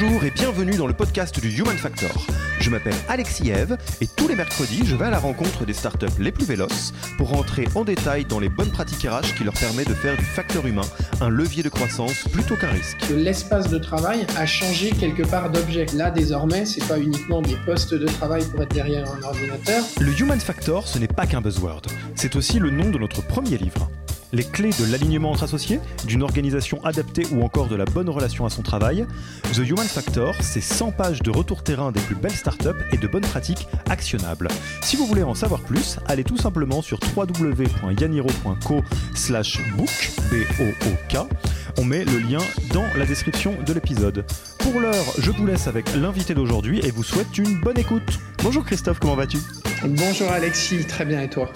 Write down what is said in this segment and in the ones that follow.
Bonjour et bienvenue dans le podcast du Human Factor. Je m'appelle Alexis Eve et tous les mercredis, je vais à la rencontre des startups les plus véloces pour rentrer en détail dans les bonnes pratiques RH qui leur permettent de faire du facteur humain un levier de croissance plutôt qu'un risque. L'espace de travail a changé quelque part d'objet. Là, désormais, c'est pas uniquement des postes de travail pour être derrière un ordinateur. Le Human Factor, ce n'est pas qu'un buzzword, c'est aussi le nom de notre premier livre les clés de l'alignement entre associés, d'une organisation adaptée ou encore de la bonne relation à son travail. The Human Factor, c'est 100 pages de retour terrain des plus belles startups et de bonnes pratiques actionnables. Si vous voulez en savoir plus, allez tout simplement sur www.yaniro.co book, B-O-O-K. On met le lien dans la description de l'épisode. Pour l'heure, je vous laisse avec l'invité d'aujourd'hui et vous souhaite une bonne écoute. Bonjour Christophe, comment vas-tu? Bonjour Alexis, très bien et toi?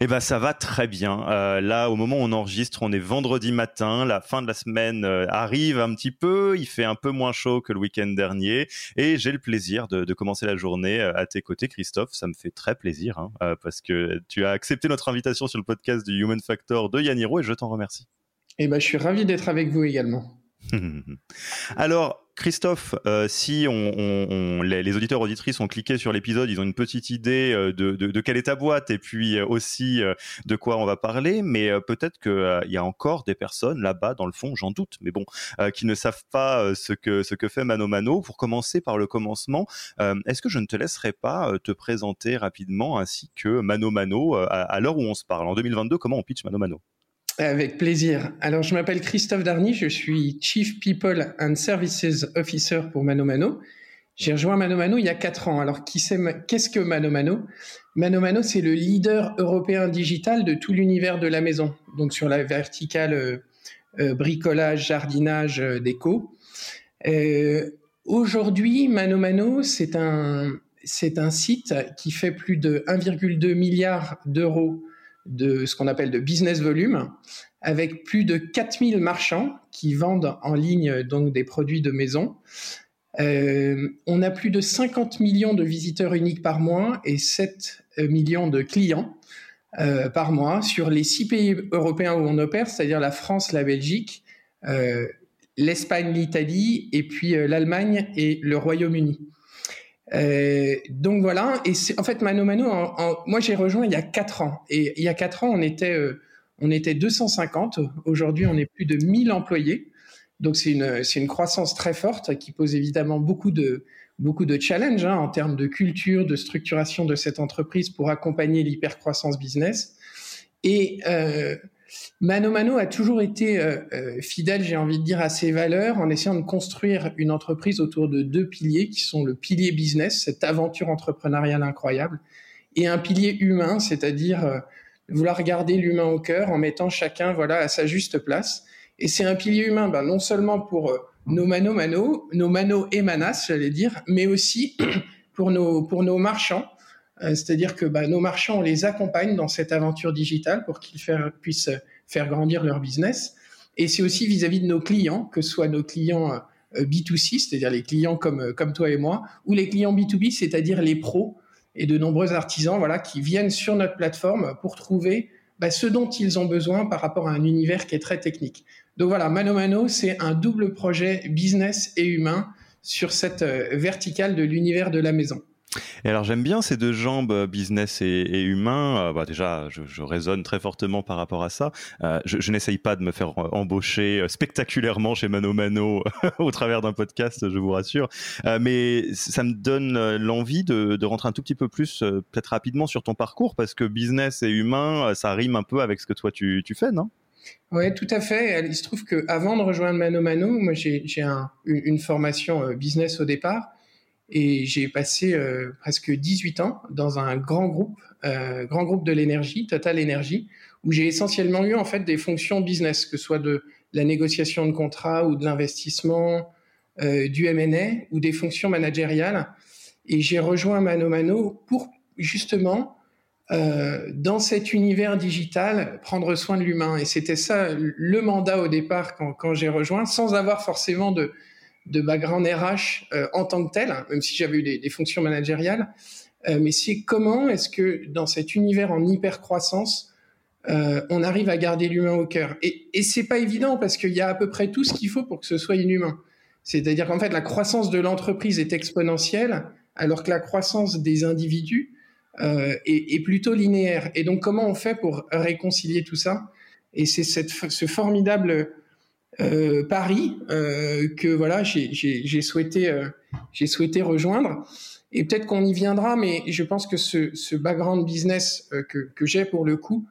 Eh ben ça va très bien. Euh, là, au moment où on enregistre, on est vendredi matin, la fin de la semaine euh, arrive un petit peu, il fait un peu moins chaud que le week-end dernier, et j'ai le plaisir de, commencer la journée euh, à tes côtés, Christophe. Ça me fait très plaisir hein, parce que tu as accepté notre invitation sur le podcast du Human Factor de Yaniro et je t'en remercie. Eh ben, je suis ravi d'être avec vous également. Alors, Christophe, euh, si on, les, auditeurs auditrices ont cliqué sur l'épisode, ils ont une petite idée euh, de, quelle est ta boîte et puis euh, aussi de quoi on va parler, mais peut-être qu'il y a encore des personnes là-bas, dans le fond, j'en doute, mais bon, qui ne savent pas ce, que, ce que fait Mano Mano. Pour commencer par le commencement, est-ce que je ne te laisserai pas te présenter rapidement ainsi que Mano Mano à, à l'heure où on se parle? En 2022, comment on pitch Mano Mano? Avec plaisir. Alors, je m'appelle Christophe Darny, je suis Chief People and Services Officer pour Mano Mano. J'ai rejoint Mano Mano il y a quatre ans. Alors, qu'est-ce que Mano Mano? Mano Mano, c'est le leader européen digital de tout l'univers de la maison. Donc, sur la verticale euh, euh, bricolage, jardinage, euh, déco. Aujourd'hui, Mano c'est un site qui fait plus de 1,2 milliard d'euros de ce qu'on appelle de business volume, avec plus de 4000 marchands qui vendent en ligne donc des produits de maison. Euh, on a plus de 50 millions de visiteurs uniques par mois et 7 euh, millions de clients euh, par mois sur les six pays européens où on opère, c'est-à-dire la France, la Belgique, l'Espagne, l'Italie et puis l'Allemagne et le Royaume-Uni. Euh, donc voilà, et en fait Mano Mano, moi j'ai rejoint il y a 4 ans, et il y a 4 ans on était, euh, on était 250, aujourd'hui on est plus de 1000 employés, donc c'est une, une croissance très forte qui pose évidemment beaucoup de, beaucoup de challenges hein, en termes de culture, de structuration de cette entreprise pour accompagner l'hypercroissance business. Et euh, Mano Mano a toujours été euh, euh, fidèle, j'ai envie de dire, à ses valeurs en essayant de construire une entreprise autour de deux piliers qui sont le pilier business, cette aventure entrepreneuriale incroyable, et un pilier humain, c'est-à-dire euh, vouloir garder l'humain au cœur en mettant chacun voilà à sa juste place. Et c'est un pilier humain, ben, non seulement pour nos mano mano, nos mano et manas, j'allais dire, mais aussi pour nos pour nos marchands c'est-à-dire que bah, nos marchands, on les accompagne dans cette aventure digitale pour qu'ils puissent faire grandir leur business. Et c'est aussi vis-à-vis de nos clients, que ce soit nos clients euh, B2C, c'est-à-dire les clients comme, euh, comme toi et moi, ou les clients B2B, c'est-à-dire les pros et de nombreux artisans voilà, qui viennent sur notre plateforme pour trouver bah, ce dont ils ont besoin par rapport à un univers qui est très technique. Donc voilà, Mano Mano, c'est un double projet business et humain sur cette verticale de l'univers de la maison. Et alors j'aime bien ces deux jambes euh, business et, humain. Euh, bah, déjà, je, résonne très fortement par rapport à ça. Euh, je, n'essaye pas de me faire embaucher spectaculairement chez Mano Mano au travers d'un podcast, je vous rassure. mais ça me donne l'envie de, rentrer un tout petit peu plus, peut-être rapidement, sur ton parcours, parce que business et humain, ça rime un peu avec ce que toi tu, fais, non? Oui, tout à fait. Il se trouve qu'avant de rejoindre Mano Mano, moi j'ai un, une, formation euh, business au départ et j'ai passé euh, presque 18 ans dans un grand groupe, euh, grand groupe de l'énergie, Total Energy, où j'ai essentiellement eu en fait des fonctions business, que ce soit de la négociation de contrats ou de l'investissement, euh, du M&A ou des fonctions managériales. Et j'ai rejoint Mano Mano pour justement euh, dans cet univers digital, prendre soin de l'humain. Et c'était ça le mandat au départ quand, quand j'ai rejoint, sans avoir forcément de, de background RH euh, en tant que tel, même si j'avais eu des, des, fonctions managériales. Euh, mais c'est comment est-ce que dans cet univers en hyper croissance, euh, on arrive à garder l'humain au cœur? Et, et c'est pas évident parce qu'il y a à peu près tout ce qu'il faut pour que ce soit inhumain. C'est-à-dire qu'en fait, la croissance de l'entreprise est exponentielle, alors que la croissance des individus euh, est, est, plutôt linéaire. Et donc, comment on fait pour réconcilier tout ça? Et c'est ce formidable euh, pari euh, que voilà, j'ai souhaité, euh, j'ai souhaité rejoindre. Et peut-être qu'on y viendra, mais je pense que ce, ce background business que, que j'ai pour le coup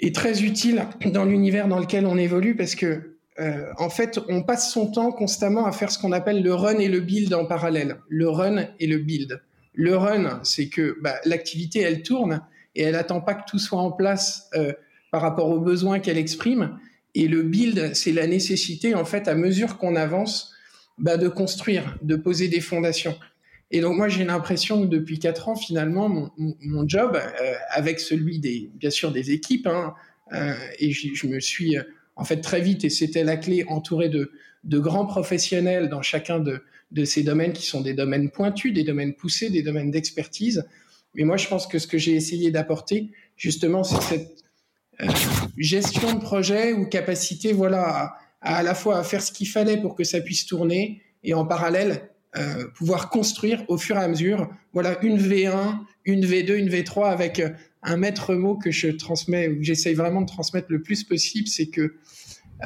est très utile dans l'univers dans lequel on évolue parce que euh, en fait, on passe son temps constamment à faire ce qu'on appelle le run et le build en parallèle. Le run et le build. Le run, c'est que bah, l'activité, elle tourne et elle attend pas que tout soit en place euh, par rapport aux besoins qu'elle exprime. Et le build, c'est la nécessité, en fait, à mesure qu'on avance, bah, de construire, de poser des fondations. Et donc moi, j'ai l'impression que depuis quatre ans, finalement, mon, mon job, euh, avec celui des, bien sûr, des équipes, hein, euh, et je, me suis en fait très vite, et c'était la clé, entouré de, de grands professionnels dans chacun de, de ces domaines qui sont des domaines pointus, des domaines poussés, des domaines d'expertise. Mais moi, je pense que ce que j'ai essayé d'apporter, justement, c'est cette euh, gestion de projet ou capacité, voilà, à, à, la fois à faire ce qu'il fallait pour que ça puisse tourner et en parallèle euh, pouvoir construire au fur et à mesure, voilà, une V1, une V2, une V3 avec euh, un maître mot que je transmets, ou que j'essaye vraiment de transmettre le plus possible, c'est que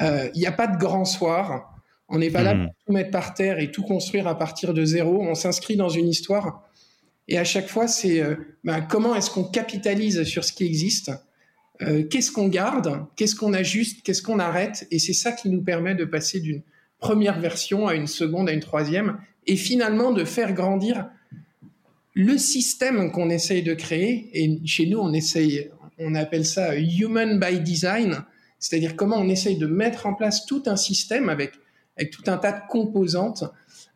euh, il n'y a pas de grand soir. On n'est pas là mmh. pour tout mettre par terre et tout construire à partir de zéro. On s'inscrit dans une histoire. Et à chaque fois, c'est euh, ben, comment est-ce qu'on capitalise sur ce qui existe? Euh, Qu'est-ce qu'on garde? Qu'est-ce qu'on ajuste? Qu'est-ce qu'on arrête? Et c'est ça qui nous permet de passer d'une première version à une seconde, à une troisième, et finalement de faire grandir le système qu'on essaye de créer. Et chez nous, on essaye, on appelle ça human by design, c'est-à-dire comment on essaye de mettre en place tout un système avec avec tout un tas de composantes,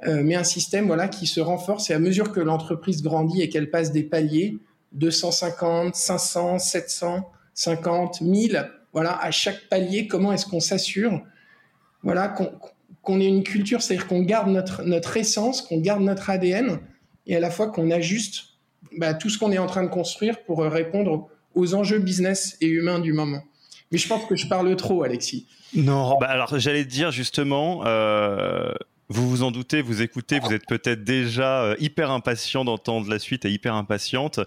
euh, mais un système voilà qui se renforce. Et à mesure que l'entreprise grandit et qu'elle passe des paliers 250, 500, 700, 50, 1000, voilà à chaque palier comment est-ce qu'on s'assure voilà qu'on ait une culture, c'est-à-dire qu'on garde notre notre essence, qu'on garde notre ADN et à la fois qu'on ajuste bah, tout ce qu'on est en train de construire pour répondre aux enjeux business et humains du moment. Mais je pense que je parle trop, Alexis. Non, bah alors j'allais dire justement, euh, vous vous en doutez, vous écoutez, vous êtes peut-être déjà euh, hyper impatient d'entendre la suite et hyper impatiente.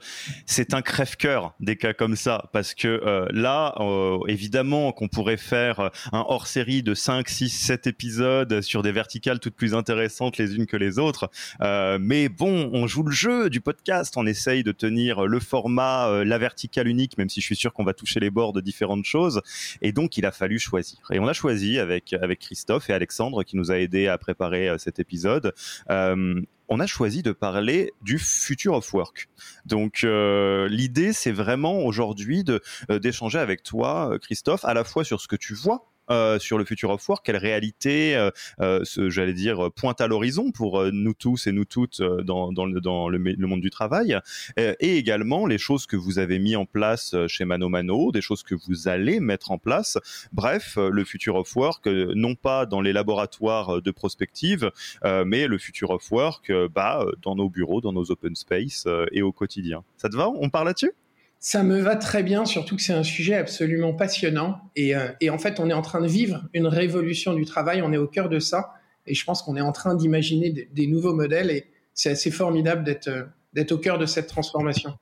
C'est un crève-cœur des cas comme ça, parce que euh, là, euh, évidemment qu'on pourrait faire un hors-série de 5, 6, 7 épisodes sur des verticales toutes plus intéressantes les unes que les autres. mais bon, on joue le jeu du podcast, on essaye de tenir le format, la verticale unique, même si je suis sûr qu'on va toucher les bords de différentes choses. Et donc, il a fallu choisir. Et on a choisi avec, avec Christophe et Alexandre qui nous a aidé à préparer euh, cet épisode, euh, on a choisi de parler du future of work. Donc euh, l'idée, c'est vraiment aujourd'hui d'échanger avec toi, Christophe, à la fois sur ce que tu vois euh, sur le futur of work, quelle réalité, euh, euh, j'allais dire, pointe à l'horizon pour nous tous et nous toutes dans, le, monde du travail, et également les choses que vous avez mis en place chez Mano Mano, des choses que vous allez mettre en place. Bref, le futur of work, non pas dans les laboratoires de prospective, mais le futur of work, bah, dans nos bureaux, dans nos open space et au quotidien. Ça te va? On parle là-dessus? Ça me va très bien, surtout que c'est un sujet absolument passionnant. Et, euh, et, en fait, on est en train de vivre une révolution du travail, on est au cœur de ça. Et je pense qu'on est en train d'imaginer des, nouveaux modèles et c'est assez formidable d'être euh, d'être au cœur de cette transformation.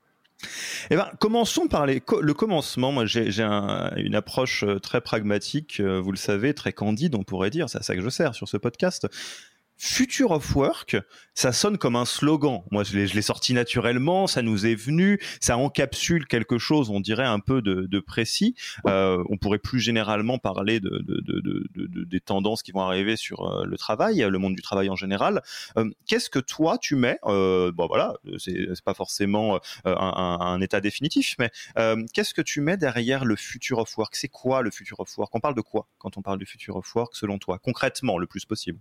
Eh ben, commençons par le commencement. Moi, j'ai un, une approche euh, très pragmatique, vous le savez, très candide, on pourrait dire. C'est à ça que je sers sur ce podcast. Future of Work, ça sonne comme un slogan. Moi, je l'ai sorti naturellement, ça nous est venu, ça encapsule quelque chose, on dirait un peu de, précis. Euh, on pourrait plus généralement parler de, des tendances qui vont arriver sur euh, le travail, le monde du travail en général. Euh, qu'est-ce que toi tu mets Bon voilà, c'est pas forcément un, état définitif, mais qu'est-ce que tu mets derrière le Future of Work? C'est quoi le Future of Work? On parle de quoi quand on parle du Future of Work selon toi, concrètement, le plus possible?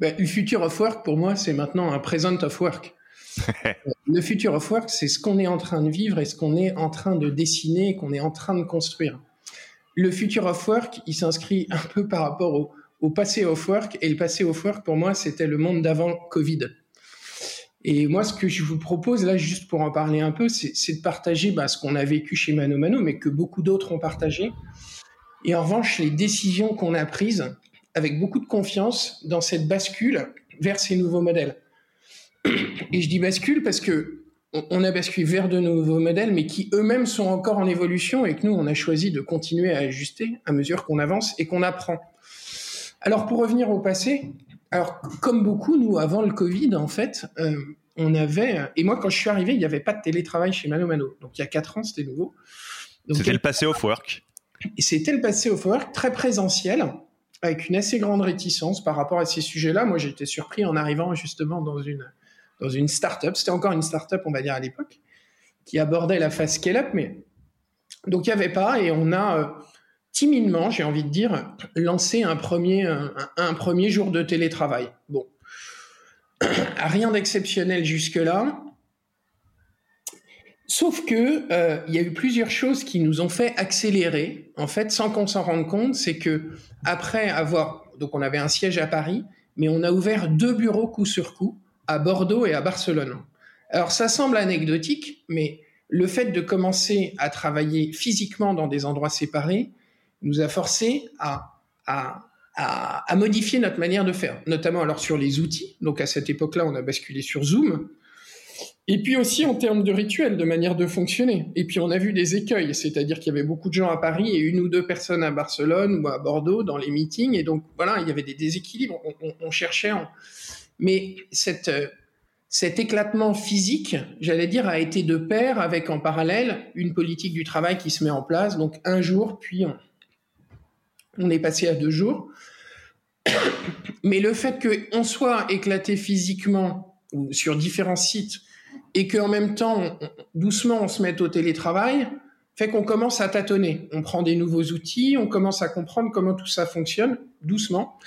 Ben, le future of work, pour moi, c'est maintenant un present of work. le future of work, c'est ce qu'on est en train de vivre et ce qu'on est en train de dessiner, qu'on est en train de construire. Le future of work, il s'inscrit un peu par rapport au, au, passé of work. Et le passé of work, pour moi, c'était le monde d'avant Covid. Et moi, ce que je vous propose, là, juste pour en parler un peu, c'est de partager bah, ce qu'on a vécu chez Mano Mano, mais que beaucoup d'autres ont partagé. Et en revanche, les décisions qu'on a prises avec beaucoup de confiance dans cette bascule vers ces nouveaux modèles. Et je dis bascule parce que on a basculé vers de nouveaux modèles, mais qui eux-mêmes sont encore en évolution et que nous, on a choisi de continuer à ajuster à mesure qu'on avance et qu'on apprend. Alors, pour revenir au passé, alors, comme beaucoup, nous, avant le Covid, en fait, euh, on avait, et moi, quand je suis arrivé, il n'y avait pas de télétravail chez Mano Mano. Donc, il y a quatre ans, c'était nouveau. C'était le passé off work. C'était le passé off work, très présentiel avec une assez grande réticence par rapport à ces sujets-là. Moi, j'ai été surpris en arrivant justement dans une, dans une start-up. C'était encore une start-up, on va dire, à l'époque, qui abordait la phase scale-up, mais donc il n'y avait pas, et on a euh, timidement, j'ai envie de dire, lancé un premier, un, premier jour de télétravail. Bon, rien d'exceptionnel jusque-là. Sauf que euh, il y a eu plusieurs choses qui nous ont fait accélérer, en fait, sans qu'on s'en rende compte. C'est que après avoir, donc on avait un siège à Paris, mais on a ouvert deux bureaux coup sur coup à Bordeaux et à Barcelone. Alors ça semble anecdotique, mais le fait de commencer à travailler physiquement dans des endroits séparés nous a forcé à, à, à, à modifier notre manière de faire, notamment alors sur les outils. Donc à cette époque-là, on a basculé sur Zoom et puis aussi en termes de rituels, de manière de fonctionner. Et puis on a vu des écueils, c'est-à-dire qu'il y avait beaucoup de gens à Paris et une ou deux personnes à Barcelone ou à Bordeaux dans les meetings. Et donc voilà, il y avait des déséquilibres. On, cherchait. Mais cette, cet éclatement physique, j'allais dire, a été de pair avec en parallèle une politique du travail qui se met en place. Donc un jour, puis on, on est passé à deux jours. Mais le fait qu'on soit éclaté physiquement ou sur différents sites et qu'en même temps, doucement, on se mette au télétravail, fait qu'on commence à tâtonner. On prend des nouveaux outils, on commence à comprendre comment tout ça fonctionne, doucement.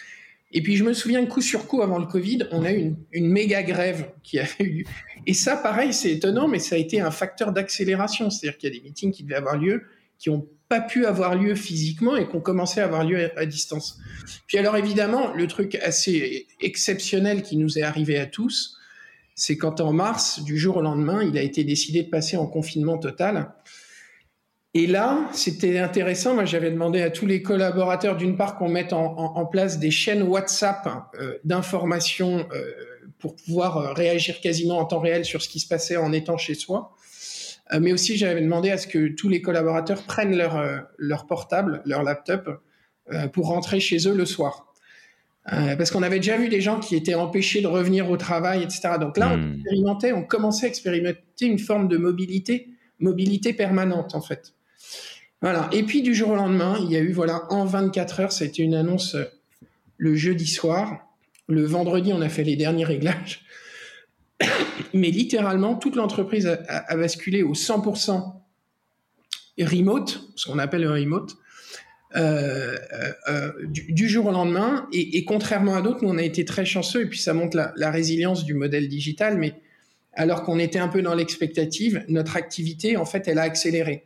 Et puis je me souviens coup sur coup avant le Covid, on a eu une, méga grève qui a eu Et ça, pareil, c'est étonnant, mais ça a été un facteur d'accélération. C'est-à-dire qu'il y a des meetings qui devaient avoir lieu, qui n'ont pas pu avoir lieu physiquement et qui ont commencé à avoir lieu à, distance. Puis alors évidemment, le truc assez exceptionnel qui nous est arrivé à tous, c'est quand en mars, du jour au lendemain, il a été décidé de passer en confinement total. Et là, c'était intéressant. Moi, j'avais demandé à tous les collaborateurs, d'une part, qu'on mette en, place des chaînes WhatsApp euh, d'information euh, pour pouvoir euh, réagir quasiment en temps réel sur ce qui se passait en étant chez soi. mais aussi, j'avais demandé à ce que tous les collaborateurs prennent leur, leur portable, leur laptop, pour rentrer chez eux le soir. Euh, parce qu'on avait déjà vu des gens qui étaient empêchés de revenir au travail, etc. Donc là, on hmm. expérimentait, on commençait à expérimenter une forme de mobilité, mobilité permanente en fait. Voilà. Et puis du jour au lendemain, il y a eu voilà en 24 heures, ça a été une annonce euh, le jeudi soir. Le vendredi, on a fait les derniers réglages. Mais littéralement, toute l'entreprise a, a, basculé au 100% remote, ce qu'on appelle le remote. Euh, euh, euh, du, jour au lendemain. Et, contrairement à d'autres, nous, on a été très chanceux, et puis ça montre la, résilience du modèle digital, mais alors qu'on était un peu dans l'expectative, notre activité, en fait, elle a accéléré.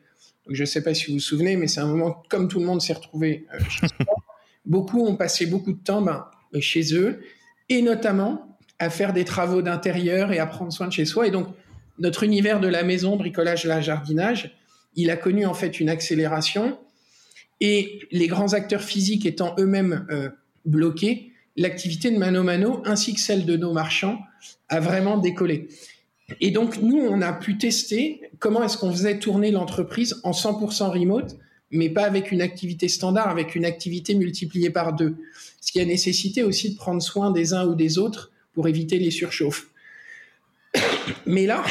Je ne sais pas si vous vous souvenez, mais c'est un moment, comme tout le monde s'est retrouvé chez soi, beaucoup ont passé beaucoup de temps ben, chez eux, et notamment à faire des travaux d'intérieur et à prendre soin de chez soi. Et donc, notre univers de la maison, bricolage, la jardinage, il a connu en fait une accélération et les grands acteurs physiques étant eux-mêmes euh, bloqués, l'activité de Mano Mano ainsi que celle de nos marchands a vraiment décollé. Et donc nous, on a pu tester comment est-ce qu'on faisait tourner l'entreprise en 100% remote, mais pas avec une activité standard, avec une activité multipliée par deux. Ce qui a nécessité aussi de prendre soin des uns ou des autres pour éviter les surchauffes. Mais là,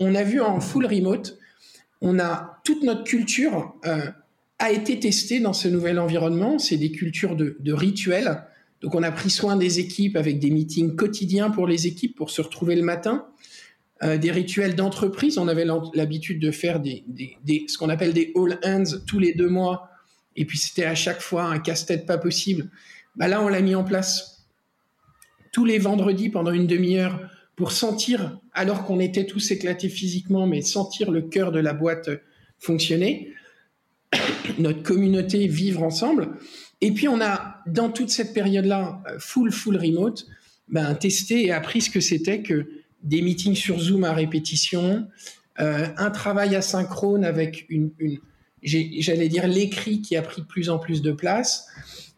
on a vu en full remote, on a toute notre culture euh, a été testée dans ce nouvel environnement. C'est des cultures de, rituels. Donc on a pris soin des équipes avec des meetings quotidiens pour les équipes pour se retrouver le matin. Euh, des rituels d'entreprise. On avait l'habitude de faire ce qu'on appelle des all hands tous les deux mois. Et puis c'était à chaque fois un casse-tête pas possible. Bah là, on l'a mis en place tous les vendredis pendant une demi-heure pour sentir, alors qu'on était tous éclatés physiquement, mais sentir le cœur de la boîte fonctionner, notre communauté vivre ensemble. Et puis on a, dans toute cette période-là, full, full remote, ben, testé et appris ce que c'était que des meetings sur Zoom à répétition, euh, un travail asynchrone avec une, une j'allais dire l'écrit qui a pris de plus en plus de place.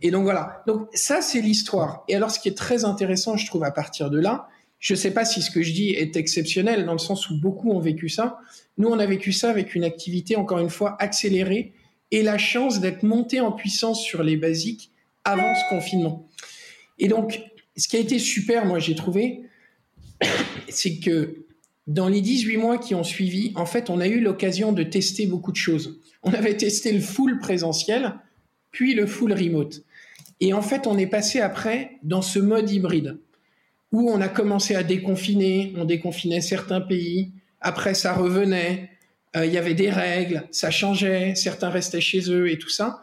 Et donc voilà. Donc ça, c'est l'histoire. Et alors, ce qui est très intéressant, je trouve, à partir de là, je ne sais pas si ce que je dis est exceptionnel dans le sens où beaucoup ont vécu ça. Nous, on a vécu ça avec une activité, encore une fois, accélérée et la chance d'être monté en puissance sur les basiques avant ce confinement. Et donc, ce qui a été super, moi, j'ai trouvé, c'est que dans les 18 mois qui ont suivi, en fait, on a eu l'occasion de tester beaucoup de choses. On avait testé le full présentiel, puis le full remote. Et en fait, on est passé après dans ce mode hybride, où on a commencé à déconfiner, on déconfinait certains pays, après ça revenait, il y avait des règles, ça changeait, certains restaient chez eux et tout ça.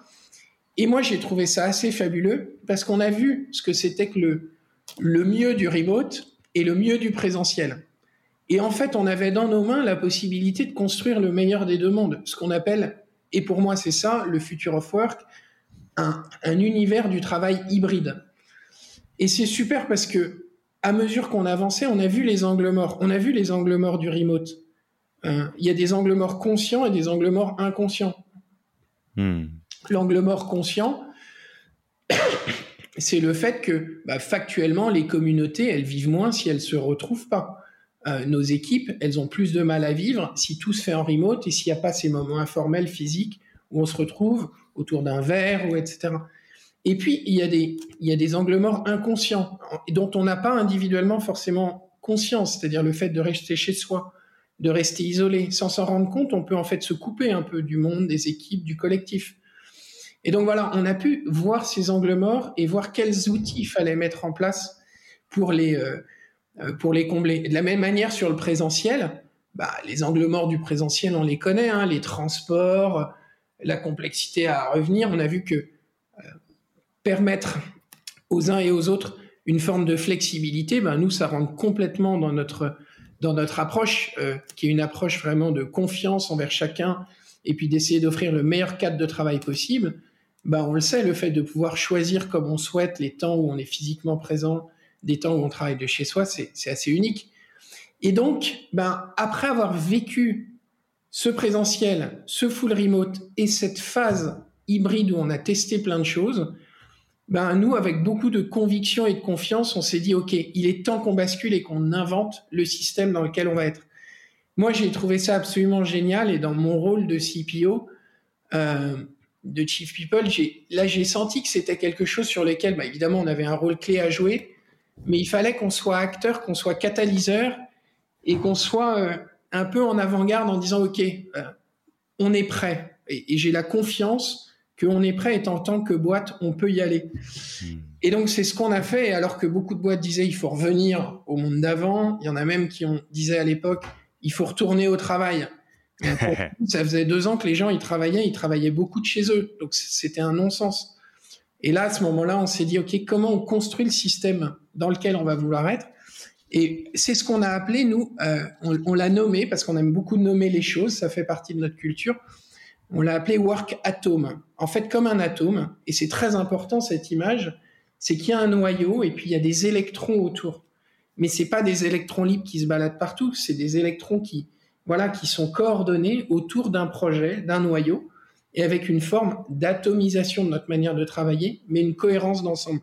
Et moi, j'ai trouvé ça assez fabuleux, parce qu'on a vu ce que c'était que le, le mieux du remote, et le mieux du présentiel. Et en fait, on avait dans nos mains la possibilité de construire le meilleur des deux mondes, ce qu'on appelle, et pour moi c'est ça, le future of work, un, univers du travail hybride. Et c'est super parce que à mesure qu'on avançait, on a vu les angles morts. On a vu les angles morts du remote. Euh, il y a des angles morts conscients et des angles morts inconscients. Hmm. L'angle mort conscient, c'est le fait que bah, factuellement, les communautés, elles vivent moins si elles se retrouvent pas. Euh, nos équipes, elles ont plus de mal à vivre si tout se fait en remote et s'il n'y a pas ces moments informels, physiques, où on se retrouve autour d'un verre, ou etc. Et puis, il y, a des, il y a des angles morts inconscients, dont on n'a pas individuellement forcément conscience, c'est-à-dire le fait de rester chez soi, de rester isolé. Sans s'en rendre compte, on peut en fait se couper un peu du monde, des équipes, du collectif. Et donc voilà, on a pu voir ces angles morts et voir quels outils il fallait mettre en place pour les, euh, euh, pour les combler. de la même manière, sur le présentiel, bah, les angles morts du présentiel, on les connaît, hein, les transports, la complexité à revenir. On a vu que euh, permettre aux uns et aux autres une forme de flexibilité, ben nous, ça rentre complètement dans notre, dans notre approche, qui est une approche vraiment de confiance envers chacun, et puis d'essayer d'offrir le meilleur cadre de travail possible. Bah, on le sait, le fait de pouvoir choisir comme on souhaite les temps où on est physiquement présent, des temps où on travaille de chez soi, c'est assez unique. Et donc, ben, après avoir vécu ce présentiel, ce full remote et cette phase hybride où on a testé plein de choses, ben, nous, avec beaucoup de conviction et de confiance, on s'est dit, OK, il est temps qu'on bascule et qu'on invente le système dans lequel on va être. Moi, j'ai trouvé ça absolument génial et dans mon rôle de CPO, euh, de Chief People, là j'ai senti que c'était quelque chose sur lequel, bah, évidemment, on avait un rôle clé à jouer, mais il fallait qu'on soit acteur, qu'on soit catalyseur et qu'on soit euh, un peu en avant-garde en disant ok, euh, on est prêt et, j'ai la confiance qu'on est prêt et en tant que boîte, on peut y aller. Hmm. Et donc c'est ce qu'on a fait. Alors que beaucoup de boîtes disaient il faut revenir au monde d'avant, il y en a même qui ont disait à l'époque il faut retourner au travail ça faisait deux ans que les gens ils travaillaient, ils travaillaient beaucoup de chez eux, donc c'était un non-sens. Et là, à ce moment-là, on s'est dit, ok, comment on construit le système dans lequel on va vouloir être? Et c'est ce qu'on a appelé nous, euh, on, l'a nommé parce qu'on aime beaucoup nommer les choses, ça fait partie de notre culture. On l'a appelé work atome. En fait, comme un atome, et c'est très important cette image, c'est qu'il y a un noyau et puis il y a des électrons autour. Mais c'est pas des électrons libres qui se baladent partout, c'est des électrons qui voilà, qui sont coordonnés autour d'un projet, d'un noyau, et avec une forme d'atomisation de notre manière de travailler, mais une cohérence d'ensemble.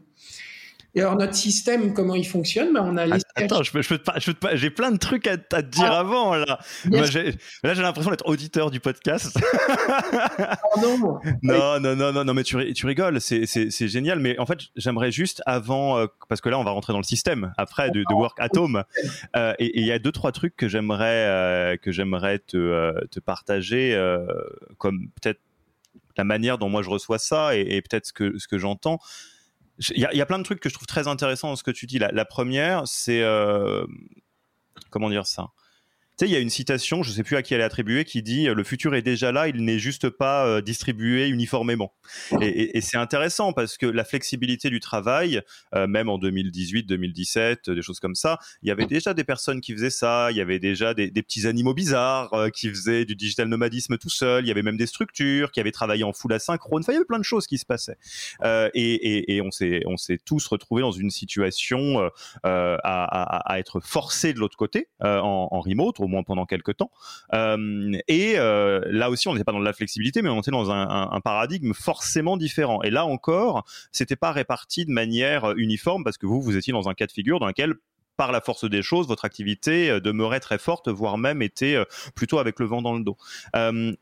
Et alors notre système, comment il fonctionne ben, on a Attends, je, je, je j'ai plein de trucs à, te dire ah. avant là. là, j'ai l'impression d'être auditeur du podcast. non. non, non, non, non, mais tu, tu rigoles, c'est génial. Mais en fait, j'aimerais juste avant, euh, parce que là, on va rentrer dans le système après de, de Work Atom. Euh, et il y a deux trois trucs que j'aimerais euh, que j'aimerais te, te partager, comme peut-être la manière dont moi je reçois ça et, et peut-être ce que ce que j'entends. Il y, a plein de trucs que je trouve très intéressants dans ce que tu dis. La, première, c'est euh, comment dire ça? Il y a une citation, je ne sais plus à qui elle est attribuée, qui dit le futur est déjà là, il n'est juste pas euh, distribué uniformément. Et, c'est intéressant parce que la flexibilité du travail, euh, même en 2018, 2017, des choses comme ça, il y avait déjà des personnes qui faisaient ça, il y avait déjà des, petits animaux bizarres euh, qui faisaient du digital nomadisme tout seul, il y avait même des structures qui avaient travaillé en full asynchrone, enfin, il y avait plein de choses qui se passaient. et, on s'est tous retrouvés dans une situation à, être forcés de l'autre côté en, en remote, moins pendant quelques temps. Euh, et euh, là aussi, on n'était pas dans la flexibilité, mais on était dans un, paradigme forcément différent. Et là encore, c'était pas réparti de manière uniforme parce que vous, vous étiez dans un cas de figure dans lequel par la force des choses, votre activité euh, demeurait très forte, voire même était plutôt avec le vent dans le dos.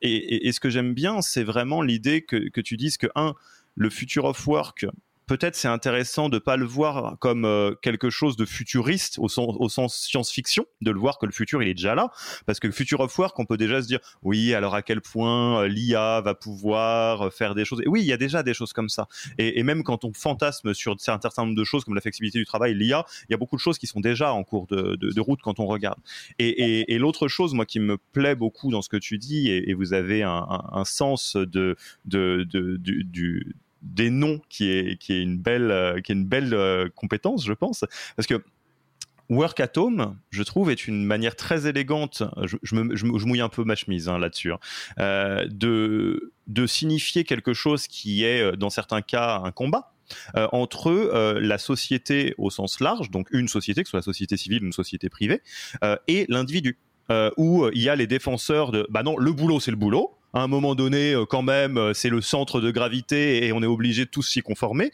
et, ce que j'aime bien, c'est vraiment l'idée que, que tu dises que, un, le future of work, peut-être c'est intéressant de pas le voir comme euh, quelque chose de futuriste au sens, science-fiction, de le voir que le futur il est déjà là, parce que le future of work, on peut déjà se dire oui, alors à quel point euh, l'IA va pouvoir euh, faire des choses. Et oui, il y a déjà des choses comme ça. Et, même quand on fantasme sur un certain nombre de choses comme la flexibilité du travail, l'IA, il y a beaucoup de choses qui sont déjà en cours de, route quand on regarde. Et, l'autre chose, moi, qui me plaît beaucoup dans ce que tu dis, et, vous avez un, sens de, de, de du des noms qui est qui est une belle euh, qui est une belle euh, compétence je pense parce que Work at Home, je trouve, est une manière très élégante, je, me, je, mouille un peu ma chemise hein, là-dessus, hein, euh, de, de signifier quelque chose qui est, dans certains cas, un combat, entre la société au sens large, donc une société, que ce soit la société civile ou une société privée, et l'individu. où il y a les défenseurs de bah non le boulot c'est le boulot à un moment donné, euh, quand même, euh, c'est le centre de gravité et on est obligé de tous s'y conformer,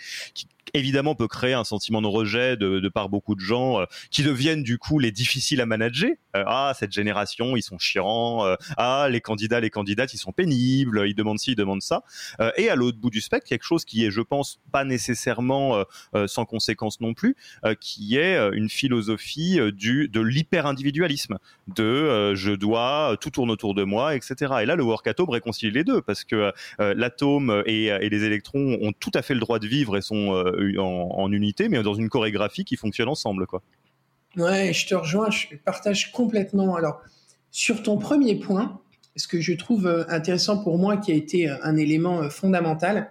évidemment peut créer un sentiment de rejet de, de par beaucoup de gens euh, qui deviennent du coup les difficiles à manager. Ah cette génération ils sont chiants. Ah les candidats les candidates ils sont pénibles. Ils demandent ci ils demandent ça. et à l'autre bout du spectre quelque chose qui est je pense pas nécessairement sans conséquence non plus, qui est une philosophie du de l'hyper individualisme, de je dois tout tourne autour de moi etc. Et là le work atom réconcilie les deux parce que l'atome et, et les électrons ont tout à fait le droit de vivre et sont en, unité, mais dans une chorégraphie qui fonctionne ensemble, quoi. Ouais, je te rejoins, je partage complètement. Alors, sur ton premier point, ce que je trouve euh, intéressant pour moi, qui a été euh, un élément euh, fondamental,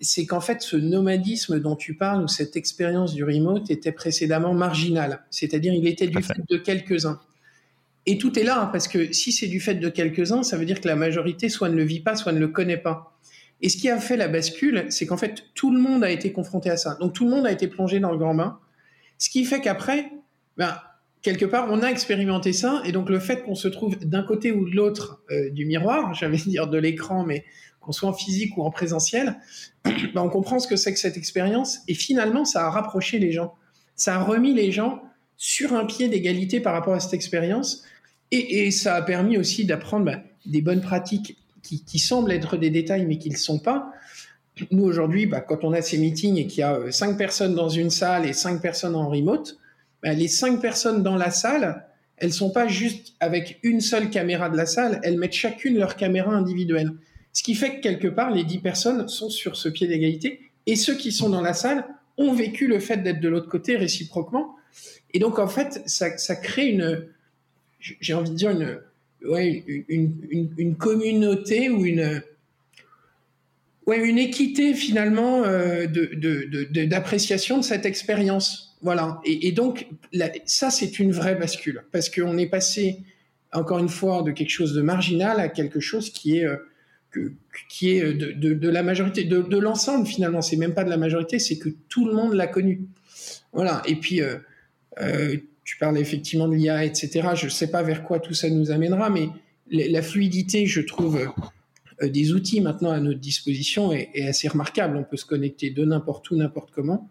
c'est qu'en fait, ce nomadisme dont tu parles, ou cette expérience du remote, était précédemment marginal. C'est-à-dire, il était du fait de quelques-uns. Et tout est là, parce que si c'est du fait de quelques-uns, ça veut dire que la majorité soit ne le vit pas, soit ne le connaît pas. Et ce qui a fait la bascule, c'est qu'en fait, tout le monde a été confronté à ça. Donc tout le monde a été plongé dans le grand bain. Ce qui fait qu'après, ben, quelque part, on a expérimenté ça. Et donc le fait qu'on se trouve d'un côté ou de l'autre euh, du miroir, j'allais dire de l'écran, mais qu'on soit en physique ou en présentiel, ben, on comprend ce que c'est que cette expérience. Et finalement, ça a rapproché les gens. Ça a remis les gens sur un pied d'égalité par rapport à cette expérience. Et, ça a permis aussi d'apprendre ben, des bonnes pratiques qui, semblent être des détails, mais qui ne le sont pas. Nous, aujourd'hui, bah, quand on a ces meetings et qu'il y a euh, cinq personnes dans une salle et cinq personnes en remote, bah, les cinq personnes dans la salle, elles sont pas juste avec une seule caméra de la salle, elles mettent chacune leur caméra individuelle. Ce qui fait que quelque part, les dix personnes sont sur ce pied d'égalité et ceux qui sont dans la salle ont vécu le fait d'être de l'autre côté réciproquement. Et donc, en fait, ça, ça crée une, j'ai envie de dire, une, ouais, une, une, communauté ou une, ouais, une équité finalement euh, d'appréciation de, de, cette expérience. Voilà. Et, donc, ça, c'est une vraie bascule parce qu'on est passé, encore une fois, de quelque chose de marginal à quelque chose qui est, euh, qui est de, la majorité, de, l'ensemble finalement. C'est même pas de la majorité, c'est que tout le monde l'a connu. Voilà. Et puis, euh, euh tu parles effectivement de l'IA, etc. Je ne sais pas vers quoi tout ça nous amènera, mais la fluidité, je trouve, des outils maintenant à notre disposition est, assez remarquable. On peut se connecter de n'importe où, n'importe comment.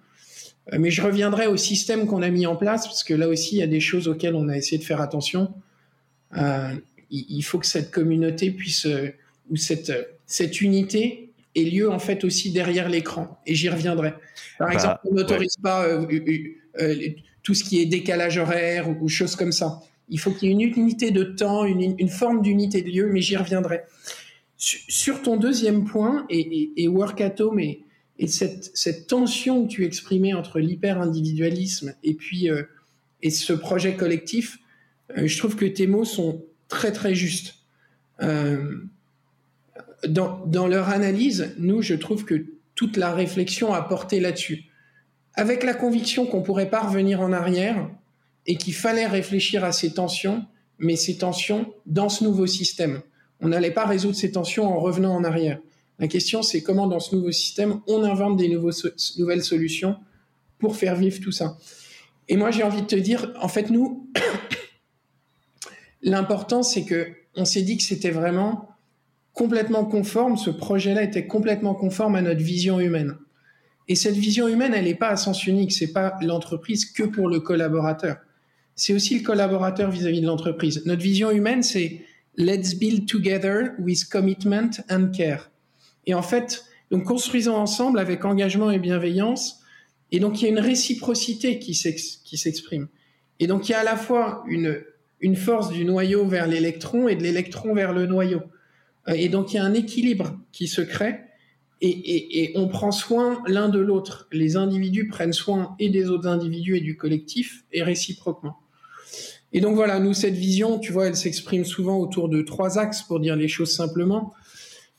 mais je reviendrai au système qu'on a mis en place, parce que là aussi, il y a des choses auxquelles on a essayé de faire attention. il faut que cette communauté puisse, ou cette, cette unité ait lieu en fait aussi derrière l'écran. Et j'y reviendrai. Par bah, exemple, on n'autorise pas tout ce qui est décalage horaire ou, choses comme ça. Il faut qu'il y ait une unité de temps, une, forme d'unité de lieu, mais j'y reviendrai. Sur, ton deuxième point, et, et, Workatom et, et cette, cette, tension que tu exprimais entre l'hyper-individualisme et puis euh, et ce projet collectif, euh, je trouve que tes mots sont très très justes. Euh, dans, leur analyse, nous, je trouve que toute la réflexion a porté là-dessus avec la conviction qu'on pourrait pas revenir en arrière et qu'il fallait réfléchir à ces tensions, mais ces tensions dans ce nouveau système. On n'allait pas résoudre ces tensions en revenant en arrière. La question, c'est comment dans ce nouveau système, on invente des nouvelles solutions pour faire vivre tout ça. Et moi, j'ai envie de te dire, en fait, nous, l'important, c'est que on s'est dit que c'était vraiment complètement conforme, ce projet-là était complètement conforme à notre vision humaine. Et cette vision humaine, elle n'est pas à sens unique. C'est pas l'entreprise que pour le collaborateur. C'est aussi le collaborateur vis-à-vis de l'entreprise. Notre vision humaine, c'est let's build together with commitment and care. Et en fait, donc construisons ensemble avec engagement et bienveillance. Et donc il y a une réciprocité qui s'exprime. Et donc il y a à la fois une, une force du noyau vers l'électron et de l'électron vers le noyau. Et donc il y a un équilibre qui se crée et, on prend soin l'un de l'autre. Les individus prennent soin et des autres individus et du collectif, et réciproquement. Et donc voilà, nous, cette vision, tu vois, elle s'exprime souvent autour de trois axes, pour dire les choses simplement.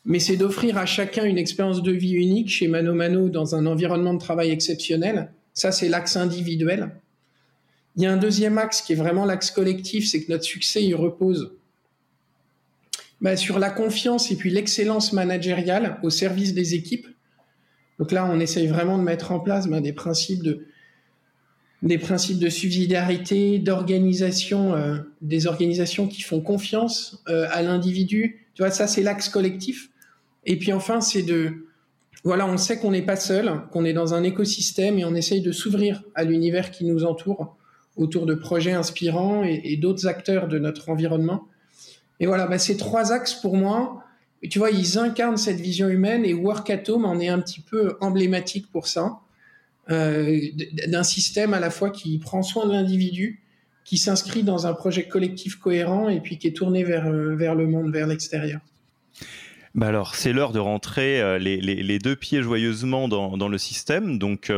Mais c'est d'offrir à chacun une expérience de vie unique chez Mano Mano dans un environnement de travail exceptionnel. Ça, c'est l'axe individuel. Il y a un deuxième axe qui est vraiment l'axe collectif, c'est que notre succès, il repose bah, sur la confiance et puis l'excellence managériale au service des équipes. Donc là, on essaye vraiment de mettre en place bah, des principes de des principes de subsidiarité, d'organisation, euh, des organisations qui font confiance euh, à l'individu. Tu vois, ça c'est l'axe collectif. Et puis enfin, c'est de voilà, on sait qu'on n'est pas seul, qu'on est dans un écosystème et on essaye de s'ouvrir à l'univers qui nous entoure autour de projets inspirants et d'autres acteurs de notre environnement. Et voilà, bah, ces trois axes pour moi, tu vois, ils incarnent cette vision humaine et Workatom en est un petit peu emblématique pour ça, euh, d'un système à la fois qui prend soin de l'individu, qui s'inscrit dans un projet collectif cohérent et puis qui est tourné vers, euh, vers le monde, vers l'extérieur. Bah alors, c'est l'heure de rentrer euh, les, deux pieds joyeusement dans, le système. Donc,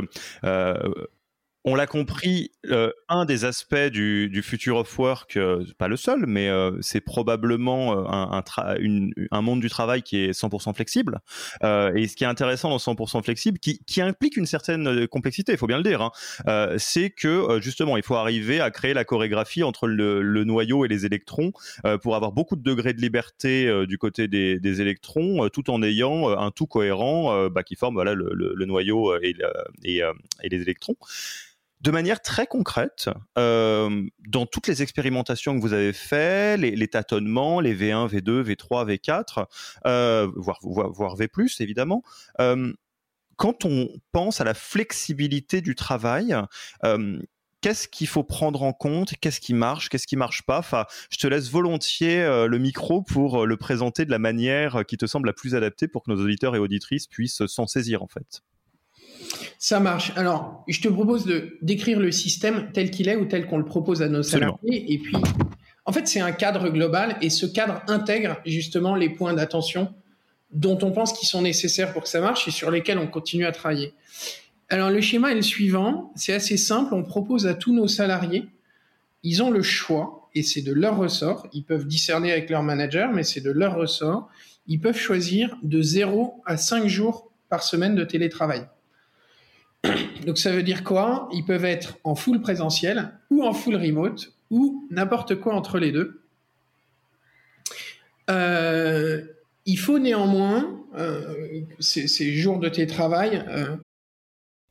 on l'a compris, euh, un des aspects du, du Future of Work, euh, pas le seul, mais euh, c'est probablement un, un, monde du travail qui est 100% flexible. et ce qui est intéressant dans 100% flexible, qui, qui, implique une certaine complexité, il faut bien le dire, hein, c'est que justement, il faut arriver à créer la chorégraphie entre le, noyau et les électrons pour avoir beaucoup de degrés de liberté du côté des, des électrons, tout en ayant un tout cohérent bah, qui forme voilà, le, le noyau et, et, et les électrons de manière très concrète, euh, dans toutes les expérimentations que vous avez faites, les, tâtonnements, les V1, V2, V3, V4, euh, voire, V+, évidemment, euh, quand on pense à la flexibilité du travail, qu'est-ce qu'il faut prendre en compte Qu'est-ce qui marche Qu'est-ce qui marche pas? Enfin, je te laisse volontiers le micro pour le présenter de la manière qui te semble la plus adaptée pour que nos auditeurs et auditrices puissent s'en saisir, en fait. Ça marche. Alors, je te propose de décrire le système tel qu'il est ou tel qu'on le propose à nos salariés. Et puis, en fait, c'est un cadre global et ce cadre intègre justement les points d'attention dont on pense qu'ils sont nécessaires pour que ça marche et sur lesquels on continue à travailler. Alors, le schéma est le suivant. C'est assez simple. On propose à tous nos salariés, ils ont le choix et c'est de leur ressort. Ils peuvent discerner avec leur manager, mais c'est de leur ressort. Ils peuvent choisir de 0 à 5 jours par semaine de télétravail. Donc ça veut dire quoi? Ils peuvent être en full présentiel ou en full remote ou n'importe quoi entre les deux. Euh, il faut néanmoins, euh, ces, jours de télétravail, euh,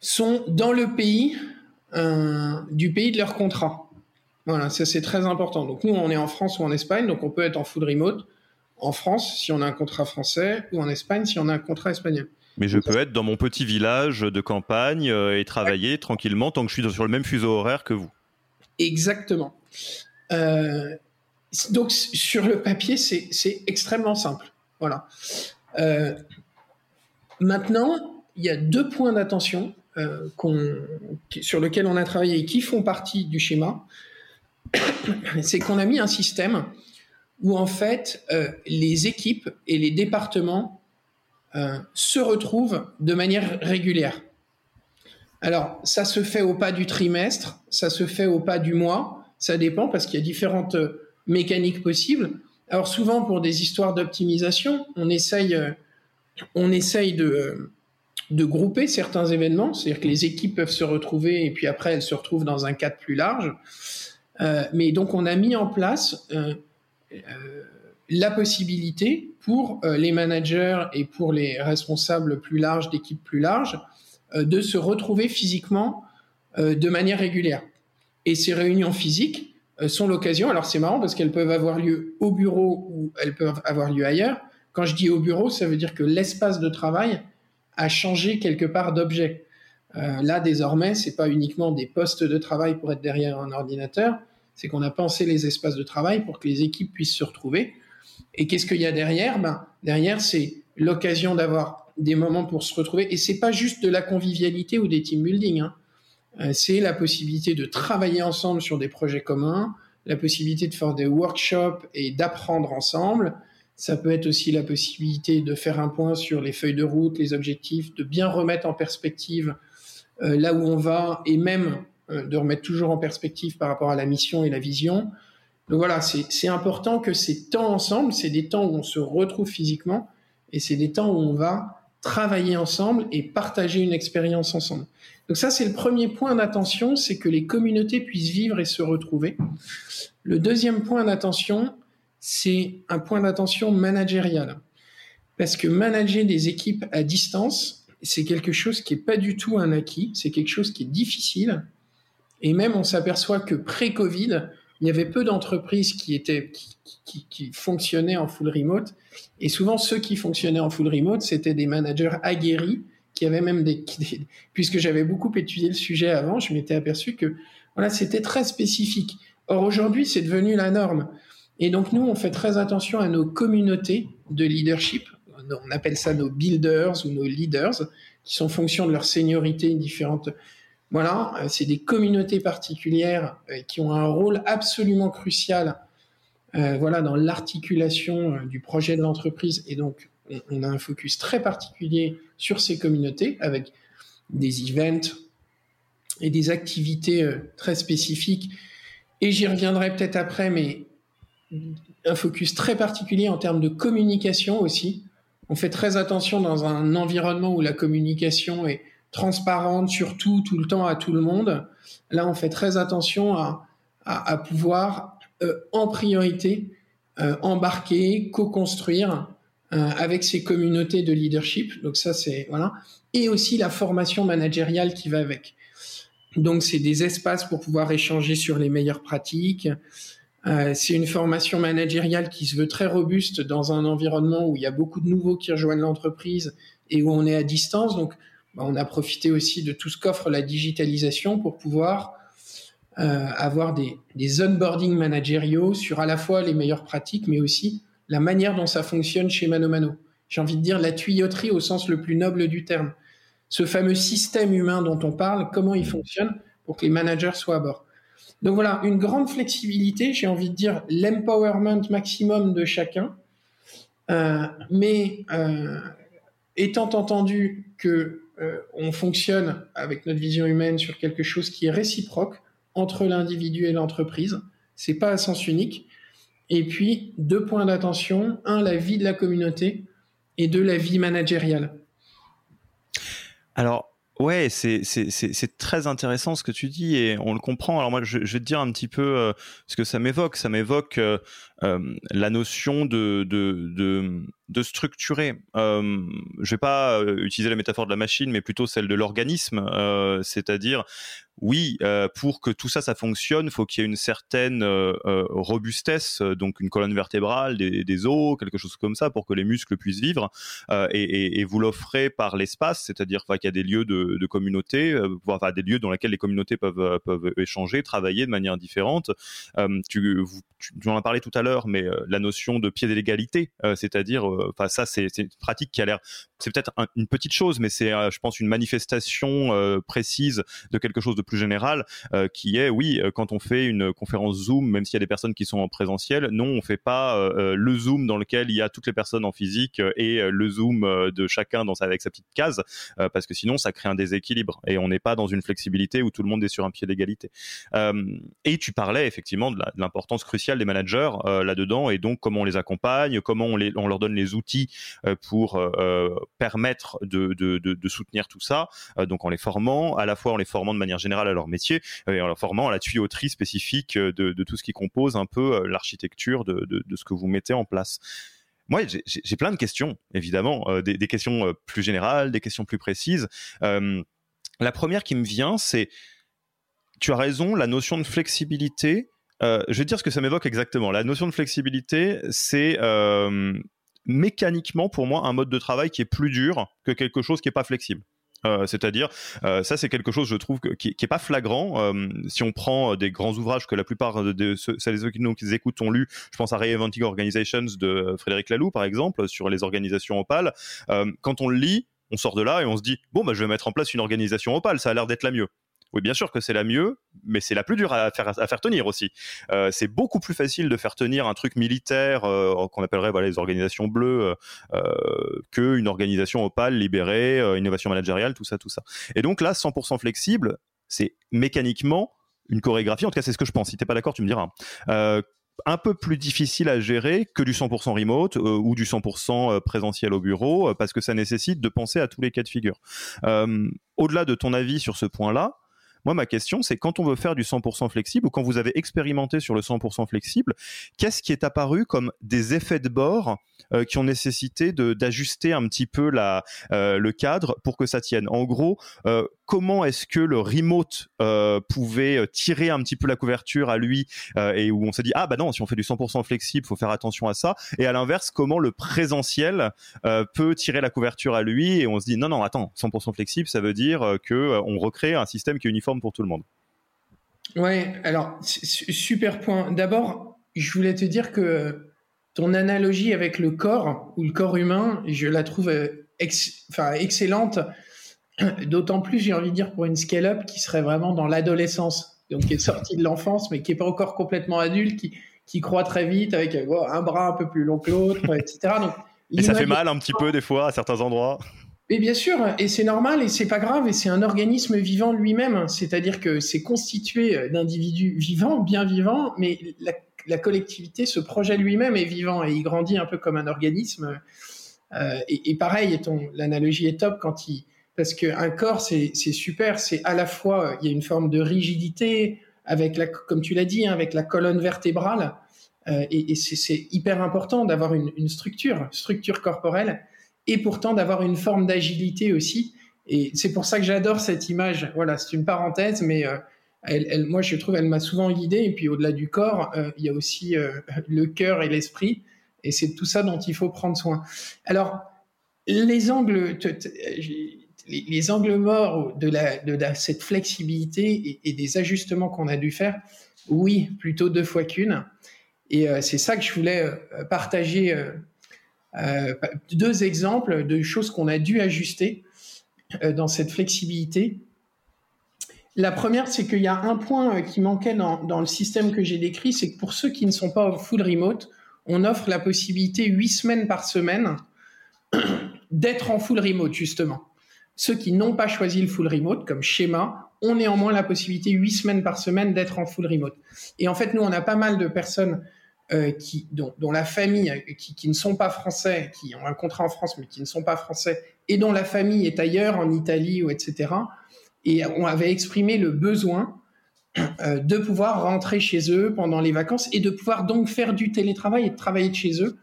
sont dans le pays euh, du pays de leur contrat. Voilà, ça c'est très important. Donc nous, on est en France ou en Espagne, donc on peut être en full remote en France si on a un contrat français ou en Espagne si on a un contrat espagnol. Mais je peux être dans mon petit village de campagne euh, et travailler tranquillement tant que je suis sur le même fuseau horaire que vous. Exactement. Euh, donc sur le papier, c'est extrêmement simple. Voilà. maintenant, il y a deux points d'attention euh, sur lequel on a travaillé et qui font partie du schéma, c'est qu'on a mis un système où en fait euh, les équipes et les départements euh, se retrouvent de manière régulière. Alors ça se fait au pas du trimestre, ça se fait au pas du mois, ça dépend parce qu'il y a différentes mécaniques possibles. Alors souvent pour des histoires d'optimisation, on essaye, on essaye de de grouper certains événements, c'est-à-dire que les équipes peuvent se retrouver et puis après elles se retrouvent dans un cadre plus large. Euh, mais donc on a mis en place euh, euh, la possibilité pour les managers et pour les responsables plus larges d'équipes plus larges de se retrouver physiquement de manière régulière. Et ces réunions physiques sont l'occasion, alors c'est marrant parce qu'elles peuvent avoir lieu au bureau ou elles peuvent avoir lieu ailleurs. Quand je dis au bureau, ça veut dire que l'espace de travail à changer quelque part d'objet. Euh, là, désormais, c'est pas uniquement des postes de travail pour être derrière un ordinateur, c'est qu'on a pensé les espaces de travail pour que les équipes puissent se retrouver. Et qu'est-ce qu'il y a derrière? Ben, Derrière, c'est l'occasion d'avoir des moments pour se retrouver. Et c'est pas juste de la convivialité ou des team building. Hein. Euh, c'est la possibilité de travailler ensemble sur des projets communs, la possibilité de faire des workshops et d'apprendre ensemble, ça peut être aussi la possibilité de faire un point sur les feuilles de route, les objectifs, de bien remettre en perspective euh, là où on va et même euh, de remettre toujours en perspective par rapport à la mission et la vision. Donc voilà, c'est important que ces temps ensemble, c'est des temps où on se retrouve physiquement et c'est des temps où on va travailler ensemble et partager une expérience ensemble. Donc ça, c'est le premier point d'attention, c'est que les communautés puissent vivre et se retrouver. Le deuxième point d'attention, c'est un point d'attention managérial. Parce que manager des équipes à distance, c'est quelque chose qui n'est pas du tout un acquis, c'est quelque chose qui est difficile. Et même, on s'aperçoit que pré-Covid, il y avait peu d'entreprises qui, étaient, qui, fonctionnaient en full remote. Et souvent, ceux qui fonctionnaient en full remote, c'était des managers aguerris qui avaient même des, puisque j'avais beaucoup étudié le sujet avant, je m'étais aperçu que voilà, c'était très spécifique. Or aujourd'hui, c'est devenu la norme. Et donc nous, on fait très attention à nos communautés de leadership. On appelle ça nos builders ou nos leaders, qui sont fonction de leur seniorité différentes. Voilà, euh, c'est des communautés particulières euh, qui ont un rôle absolument crucial euh, voilà, dans l'articulation du projet de l'entreprise. Et donc, on a un focus très particulier sur ces communautés avec des events et des activités très spécifiques. Et j'y reviendrai peut-être après, mais un focus très particulier en termes de communication aussi. On fait très attention dans un environnement où la communication est transparente, surtout tout le temps à tout le monde. Là, on fait très attention à, à, pouvoir euh, en priorité euh, embarquer, co-construire euh, avec ces communautés de leadership. Donc ça, c'est voilà. Et aussi la formation managériale qui va avec. Donc c'est des espaces pour pouvoir échanger sur les meilleures pratiques, euh, c'est une formation managériale qui se veut très robuste dans un environnement où il y a beaucoup de nouveaux qui rejoignent l'entreprise et où on est à distance. Donc, bah, on a profité aussi de tout ce qu'offre la digitalisation pour pouvoir euh, avoir des, des onboarding managériaux sur à la fois les meilleures pratiques, mais aussi la manière dont ça fonctionne chez Mano Mano. J'ai envie de dire la tuyauterie au sens le plus noble du terme. Ce fameux système humain dont on parle, comment il fonctionne pour que les managers soient à bord. Donc voilà, une grande flexibilité, j'ai envie de dire l'empowerment maximum de chacun, euh, mais euh, étant entendu que on fonctionne avec notre vision humaine sur quelque chose qui est réciproque entre l'individu et l'entreprise. C'est pas à sens unique. Et puis, deux points d'attention. Un, la vie de la communauté et deux, la vie managériale. Alors, Ouais, c'est très intéressant ce que tu dis et on le comprend. Alors moi, je, je vais te dire un petit peu euh, ce que ça m'évoque. Ça m'évoque euh, la notion de, de, de, structurer. Euh, je vais pas utiliser la métaphore de la machine, mais plutôt celle de l'organisme. C'est-à-dire, oui, pour que tout ça, ça fonctionne, faut qu'il y ait une certaine robustesse, donc une colonne vertébrale, des, os, quelque chose comme ça, pour que les muscles puissent vivre. Et, vous l'offrez par l'espace, c'est-à-dire qu'il y a des lieux de euh, enfin des lieux dans lesquels les communautés peuvent, euh, peuvent échanger, travailler de manière différente. Euh, tu, en as parlé tout à l'heure, mais la notion de pied d'égalité, c'est-à-dire, enfin ça c'est une pratique qui a l'air, c'est peut-être une petite chose, mais c'est, je pense, une manifestation précise de quelque chose de plus général, qui est, oui, quand on fait une conférence Zoom, même s'il y a des personnes qui sont en présentiel, non, on fait pas le Zoom dans lequel il y a toutes les personnes en physique et le Zoom de chacun dans sa, avec sa petite case, parce que sinon ça crée un déséquilibre et on n'est pas dans une flexibilité où tout le monde est sur un pied d'égalité. Euh, et tu parlais effectivement de l'importance cruciale des managers euh, là-dedans et donc comment on les accompagne, comment on, les, on leur donne les outils euh, pour permettre de, de, de, soutenir tout ça, donc en les formant, à la fois en les formant de manière générale à leur métier et en leur formant à la tuyauterie spécifique de, tout ce qui compose un peu l'architecture de, de, ce que vous mettez en place. Moi, j'ai plein de questions, évidemment, euh, des, questions euh, plus générales, des questions plus précises. Euh, la première qui me vient, c'est, tu as raison, la notion de flexibilité. Je vais dire ce que ça m'évoque exactement. La notion de flexibilité, c'est mécaniquement pour moi un mode de travail qui est plus dur que quelque chose qui est pas flexible. Euh, c'est-à-dire, euh, ça c'est quelque chose, je trouve, qui, qui est pas flagrant. Euh, si on prend des grands ouvrages que la plupart de, ceux, celles qui nous écoutent ont lu, je pense à Reinventing Organizations de Frédéric Laloux, par exemple, sur les organisations opales. quand on le lit, on sort de là et on se dit, bon, bah, je vais mettre en place une organisation opale, ça a l'air d'être la mieux. Oui, bien sûr que c'est la mieux, mais c'est la plus dure à faire, tenir aussi. Euh, c'est beaucoup plus facile de faire tenir un truc militaire euh, qu'on appellerait les organisations bleues euh, qu'une organisation opale, libérée, innovation managériale, tout ça, tout ça. Et donc là, 100% flexible, c'est mécaniquement une chorégraphie. En tout cas, c'est ce que je pense. Si t'es pas d'accord, tu me diras. Un peu plus difficile à gérer que du 100% remote ou du 100% présentiel au bureau parce que ça nécessite de penser à tous les cas de figure. Au-delà de ton avis sur ce point-là, moi, ma question, c'est quand on veut faire du 100% flexible ou quand vous avez expérimenté sur le 100% flexible, qu'est-ce qui est apparu comme des effets de bord euh, qui ont nécessité d'ajuster un petit peu euh, le cadre pour que ça tienne? En gros, euh, comment est-ce que le remote pouvait tirer un petit peu la couverture à lui et où on s'est dit ah bah non si on fait du 100% flexible faut faire attention à ça et à l'inverse comment le présentiel peut tirer la couverture à lui et on se dit non non attends 100% flexible ça veut dire que on recrée un système qui est uniforme pour tout le monde. Ouais, alors super point. D'abord, je voulais te dire que ton analogie avec le corps ou le corps humain, je la trouve euh, excellente. D'autant plus, j'ai envie de dire, pour une scale-up qui serait vraiment dans l'adolescence, donc qui est sortie de l'enfance, mais qui n'est pas encore complètement adulte, qui, qui croît très vite avec euh, un bras un peu plus long que l'autre, etc. Donc, et ça fait mal un petit peu des fois à certains endroits. Mais bien sûr, et c'est normal, et c'est pas grave, et c'est un organisme vivant lui-même, c'est-à-dire que c'est constitué d'individus vivants, bien vivants, mais la, collectivité, ce projet lui-même est vivant et il grandit un peu comme un organisme. Euh, et, pareil, l'analogie est top quand il, parce qu'un corps, c'est super, c'est à la fois, il y a une forme de rigidité avec la, comme tu l'as dit, hein, avec la colonne vertébrale, euh, et, c'est hyper important d'avoir une, structure, structure corporelle et pourtant d'avoir une forme d'agilité aussi. Et c'est pour ça que j'adore cette image. Voilà, c'est une parenthèse, mais euh, elle, moi, je trouve, elle m'a souvent guidé. Et puis, au-delà du corps, euh, il y a aussi euh, le cœur et l'esprit. Et c'est tout ça dont il faut prendre soin. Alors, les angles, les, angles morts de, cette flexibilité et, des ajustements qu'on a dû faire, oui, plutôt deux fois qu'une. Et c'est ça que je voulais partager euh, deux exemples de choses qu'on a dû ajuster euh, dans cette flexibilité. La première, c'est qu'il y a un point euh, qui manquait dans, le système que j'ai décrit, c'est que pour ceux qui ne sont pas full remote, on offre la possibilité huit semaines par semaine d'être en full remote, justement. Ceux qui n'ont pas choisi le full remote comme schéma ont néanmoins la possibilité huit semaines par semaine d'être en full remote. Et en fait, nous, on a pas mal de personnes euh, dont, la famille, qui, qui, ne sont pas français, qui ont un contrat en France mais qui ne sont pas français, et dont la famille est ailleurs, en Italie ou etc. Et on avait exprimé le besoin euh, de pouvoir rentrer chez eux pendant les vacances et de pouvoir donc faire du télétravail et de travailler de chez eux.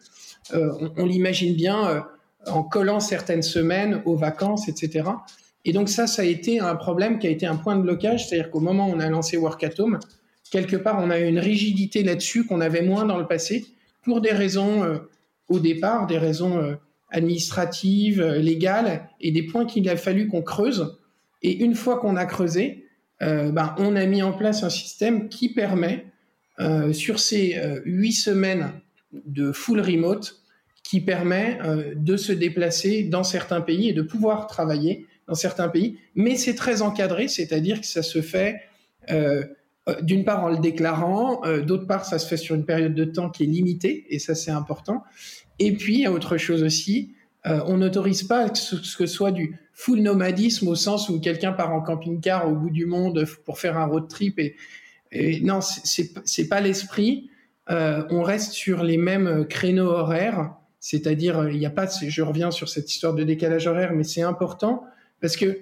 Euh, on, l'imagine bien euh, en collant certaines semaines aux vacances, etc. Et donc ça, ça a été un problème qui a été un point de blocage, c'est-à-dire qu'au moment où on a lancé Workatome, quelque part, on a eu une rigidité là-dessus qu'on avait moins dans le passé, pour des raisons euh, au départ, des raisons euh, administratives, euh, légales, et des points qu'il a fallu qu'on creuse. Et une fois qu'on a creusé, ben, on a mis en place un système qui permet, sur ces huit semaines de full remote, qui permet de se déplacer dans certains pays et de pouvoir travailler dans certains pays. Mais c'est très encadré, c'est-à-dire que ça se fait euh, d'une part en le déclarant, euh, d'autre part ça se fait sur une période de temps qui est limitée, et ça c'est important. Et puis, il y a autre chose aussi, euh, on n'autorise pas que ce, soit du full nomadisme au sens où quelqu'un part en camping-car au bout du monde pour faire un road trip. Et, et non, c'est pas l'esprit. Euh, on reste sur les mêmes créneaux horaires, c'est-à-dire il n'y a pas. Je reviens sur cette histoire de décalage horaire, mais c'est important parce que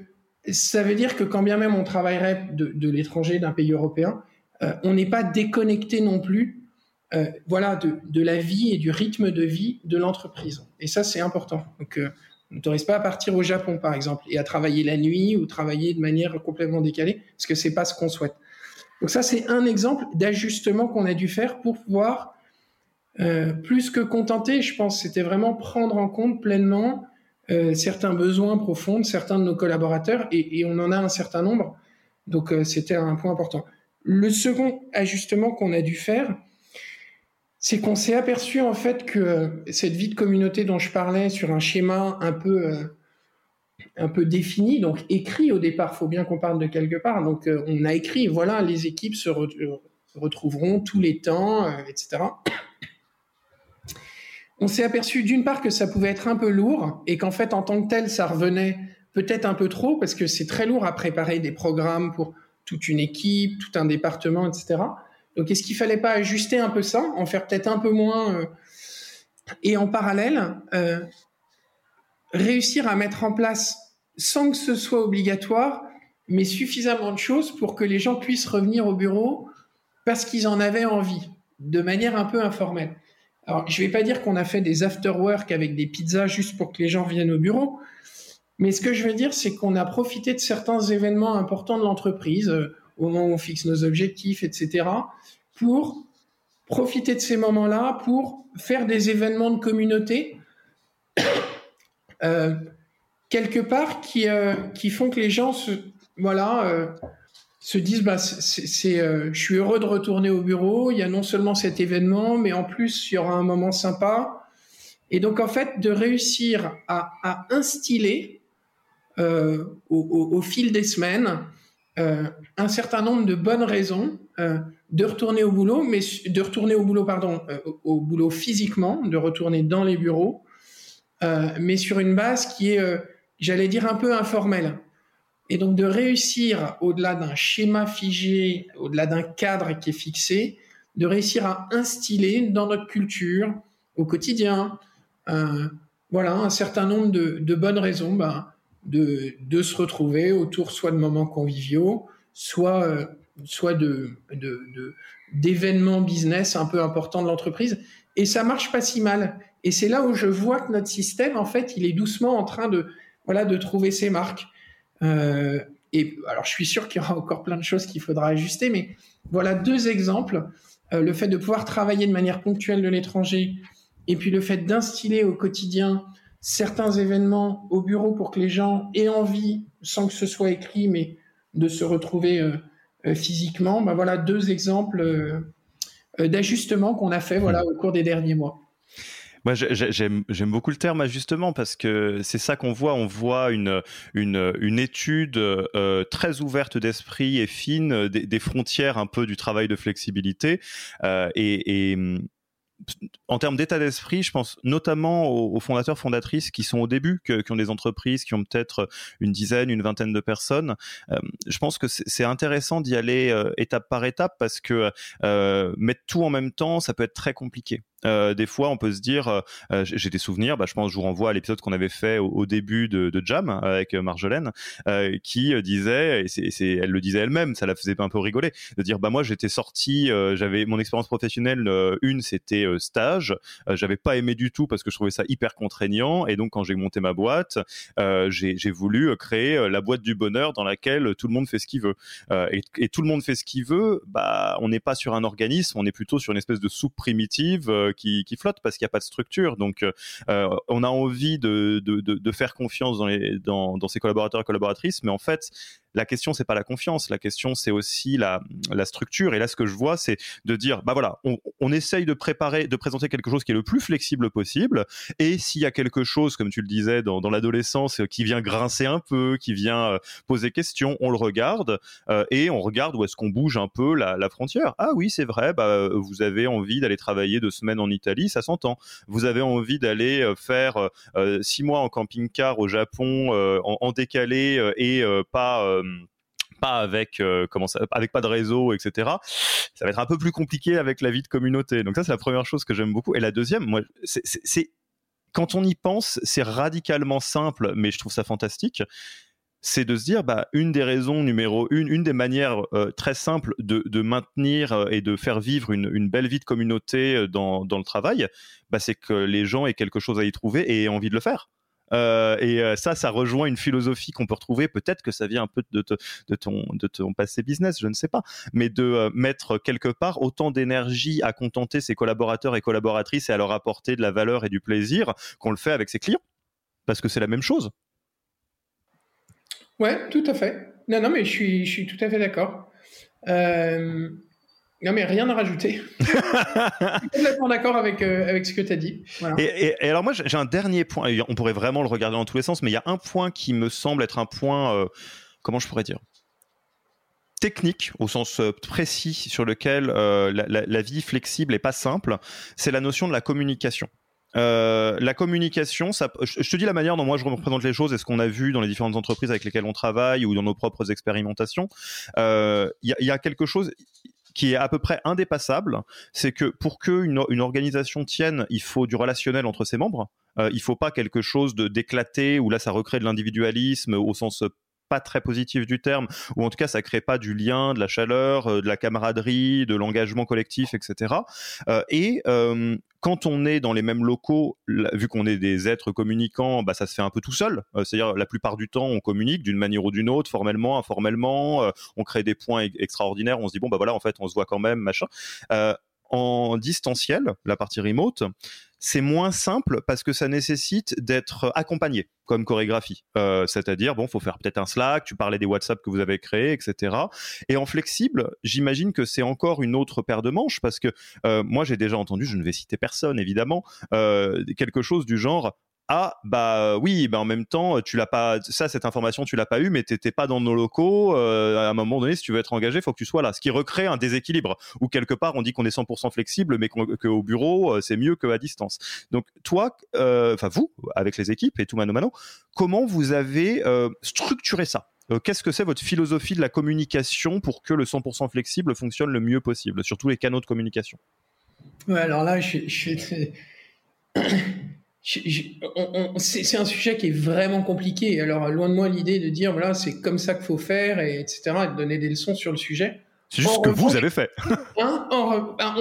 ça veut dire que quand bien même on travaillerait de, de l'étranger, d'un pays européen, euh, on n'est pas déconnecté non plus euh, voilà, de, de, la vie et du rythme de vie de l'entreprise. Et ça, c'est important. Donc, euh, on n'autorise pas à partir au Japon, par exemple, et à travailler la nuit ou travailler de manière complètement décalée, parce que c'est pas ce qu'on souhaite. Donc ça, c'est un exemple d'ajustement qu'on a dû faire pour pouvoir, euh, plus que contenter, je pense, c'était vraiment prendre en compte pleinement euh, certains besoins profonds de certains de nos collaborateurs et, on en a un certain nombre. Donc euh, c'était un point important. Le second ajustement qu'on a dû faire, c'est qu'on s'est aperçu en fait que cette vie de communauté dont je parlais sur un schéma un peu un peu défini, donc écrit au départ, faut bien qu'on parle de quelque part. Donc on a écrit, voilà, les équipes se re retrouveront tous les temps, etc on s'est aperçu d'une part que ça pouvait être un peu lourd et qu'en fait, en tant que tel, ça revenait peut-être un peu trop parce que c'est très lourd à préparer des programmes pour toute une équipe, tout un département, etc. Donc, est-ce qu'il fallait pas ajuster un peu ça, en faire peut-être un peu moins euh, et en parallèle, euh, réussir à mettre en place, sans que ce soit obligatoire, mais suffisamment de choses pour que les gens puissent revenir au bureau parce qu'ils en avaient envie, de manière un peu informelle. Alors, je ne vais pas dire qu'on a fait des after-work avec des pizzas juste pour que les gens viennent au bureau, mais ce que je veux dire, c'est qu'on a profité de certains événements importants de l'entreprise, euh, au moment où on fixe nos objectifs, etc., pour profiter de ces moments-là, pour faire des événements de communauté, euh, quelque part, qui, euh, qui font que les gens se, voilà, euh, se disent bah c'est euh, je suis heureux de retourner au bureau. Il y a non seulement cet événement mais en plus il y aura un moment sympa. Et donc en fait de réussir à, à instiller euh, au, au, au, fil des semaines euh, un certain nombre de bonnes raisons euh, de retourner au boulot mais de retourner au boulot pardon euh, au, boulot physiquement de retourner dans les bureaux euh, mais sur une base qui est j'allais dire un peu informelle et donc de réussir, au-delà d'un schéma figé, au-delà d'un cadre qui est fixé, de réussir à instiller dans notre culture, au quotidien, euh, voilà, un certain nombre de, bonnes raisons de, de, se retrouver autour soit de moments conviviaux, soit, euh, soit de, d'événements business un peu importants de l'entreprise. Et ça marche pas si mal. Et c'est là où je vois que notre système, en fait, il est doucement en train de, voilà, de trouver ses marques. Euh, et alors, je suis sûr qu'il y aura encore plein de choses qu'il faudra ajuster, mais voilà deux exemples. Euh, le fait de pouvoir travailler de manière ponctuelle de l'étranger, et puis le fait d'instiller au quotidien certains événements au bureau pour que les gens aient envie, sans que ce soit écrit, mais de se retrouver euh, physiquement. Ben voilà deux exemples d'ajustements qu'on a fait au cours des derniers mois. Moi, j'aime beaucoup le terme ajustement parce que c'est ça qu'on voit. On voit une, étude euh, très ouverte d'esprit et fine des, des, frontières un peu du travail de flexibilité. Euh, et, et en termes d'état d'esprit, je pense notamment aux, fondateurs, fondatrices qui sont au début, qui ont des entreprises qui ont peut-être une dizaine, une vingtaine de personnes. Euh, je pense que c'est intéressant d'y aller euh, étape par étape parce que euh, mettre tout en même temps, ça peut être très compliqué. Euh, des fois, on peut se dire, euh, euh, j'ai des souvenirs, bah, je pense, je vous renvoie à l'épisode qu'on avait fait au, début de, de, Jam avec Marjolaine, qui disait, et c'est, elle le disait elle-même, ça la faisait un peu rigoler, de dire, bah moi j'étais sorti, j'avais mon expérience professionnelle, une c'était stage, j'avais pas aimé du tout parce que je trouvais ça hyper contraignant, et donc quand j'ai monté ma boîte, j'ai voulu créer la boîte du bonheur dans laquelle tout le monde fait ce qu'il veut, et, et, tout le monde fait ce qu'il veut, bah on n'est pas sur un organisme, on est plutôt sur une espèce de soupe primitive qui, qui flotte parce qu'il n'y a pas de structure. Donc, euh, on a envie de, de, de, faire confiance dans, les, dans, dans ses collaborateurs et collaboratrices, mais en fait, la question c'est pas la confiance, la question c'est aussi la, la, structure. Et là, ce que je vois, c'est de dire, bah voilà, on, essaye de préparer, de présenter quelque chose qui est le plus flexible possible. Et s'il y a quelque chose, comme tu le disais, dans, l'adolescence, qui vient grincer un peu, qui vient euh, poser question, on le regarde euh, et on regarde où est-ce qu'on bouge un peu la, frontière. Ah oui, c'est vrai, bah, vous avez envie d'aller travailler deux semaines en Italie, ça s'entend. Vous avez envie d'aller euh, faire six mois en camping-car au Japon en, décalé et pas pas avec euh, comment ça, avec pas de réseau, etc. Ça va être un peu plus compliqué avec la vie de communauté. Donc ça, c'est la première chose que j'aime beaucoup. Et la deuxième, moi, c'est quand on y pense, c'est radicalement simple, mais je trouve ça fantastique. C'est de se dire, bah, une des raisons numéro une, une des manières euh, très simples de, maintenir euh, et de faire vivre une, belle vie de communauté dans, dans le travail, bah, c'est que les gens aient quelque chose à y trouver et aient envie de le faire. Euh, et euh, ça, ça rejoint une philosophie qu'on peut retrouver. Peut-être que ça vient un peu de, ton, passé business, je ne sais pas. Mais de euh, mettre quelque part autant d'énergie à contenter ses collaborateurs et collaboratrices et à leur apporter de la valeur et du plaisir qu'on le fait avec ses clients. Parce que c'est la même chose. Ouais, tout à fait. Non, non, mais je suis, je suis tout à fait d'accord. Non, mais rien à rajouter. je suis complètement d'accord avec, euh, avec ce que tu as dit. Et, alors, moi, j'ai un dernier point. On pourrait vraiment le regarder dans tous les sens, mais il y a un point qui me semble être un point. Euh, comment je pourrais dire? Technique au sens euh, précis sur lequel la, vie flexible est pas simple, c'est la notion de la communication. la communication, ça, je, te dis la manière dont moi je représente les choses et ce qu'on a vu dans les différentes entreprises avec lesquelles on travaille ou dans nos propres expérimentations. Il y, y, a quelque chose qui est à peu près indépassable, c'est que pour qu'une une organisation tienne, il faut du relationnel entre ses membres. Euh, il faut pas quelque chose de d'éclaté où là ça recrée de l'individualisme au sens pas très positif du terme, ou en tout cas ça crée pas du lien, de la chaleur, euh, de la camaraderie, de l'engagement collectif, etc. et euh, quand on est dans les mêmes locaux, vu qu'on est des êtres communicants, bah, ça se fait un peu tout seul. Euh, c'est-à-dire la plupart du temps, on communique d'une manière ou d'une autre, formellement, informellement. on crée des points extraordinaires. On se dit bon bah voilà, en fait, on se voit quand même, machin. en distanciel, la partie remote, c'est moins simple parce que ça nécessite d'être accompagné comme chorégraphie. Euh, c'est-à-dire, bon, faut faire peut-être un Slack, tu parlais des WhatsApp que vous avez créés, etc. Et en flexible, j'imagine que c'est encore une autre paire de manches parce que euh, moi, j'ai déjà entendu, je ne vais citer personne évidemment, euh, quelque chose du genre, ah bah oui bah en même temps tu l'as pas ça cette information tu l'as pas eu mais t'étais pas dans nos locaux euh, à un moment donné si tu veux être engagé faut que tu sois là. Ce qui recrée un déséquilibre ou quelque part on dit qu'on est 100% flexible mais qu'au bureau euh, c'est mieux qu'à distance. Donc toi euh, enfin vous avec les équipes et tout mano mano comment vous avez structuré ça? Qu'est-ce que c'est votre philosophie de la communication pour que le 100% flexible fonctionne le mieux possible sur tous les canaux de communication? Ouais, alors là je, je c'est un sujet qui est vraiment compliqué. Alors, loin de moi l'idée de dire, voilà, c'est comme ça qu'il faut faire, et etc., et de donner des leçons sur le sujet. C'est juste ce que vous avez fait. Hein, ben,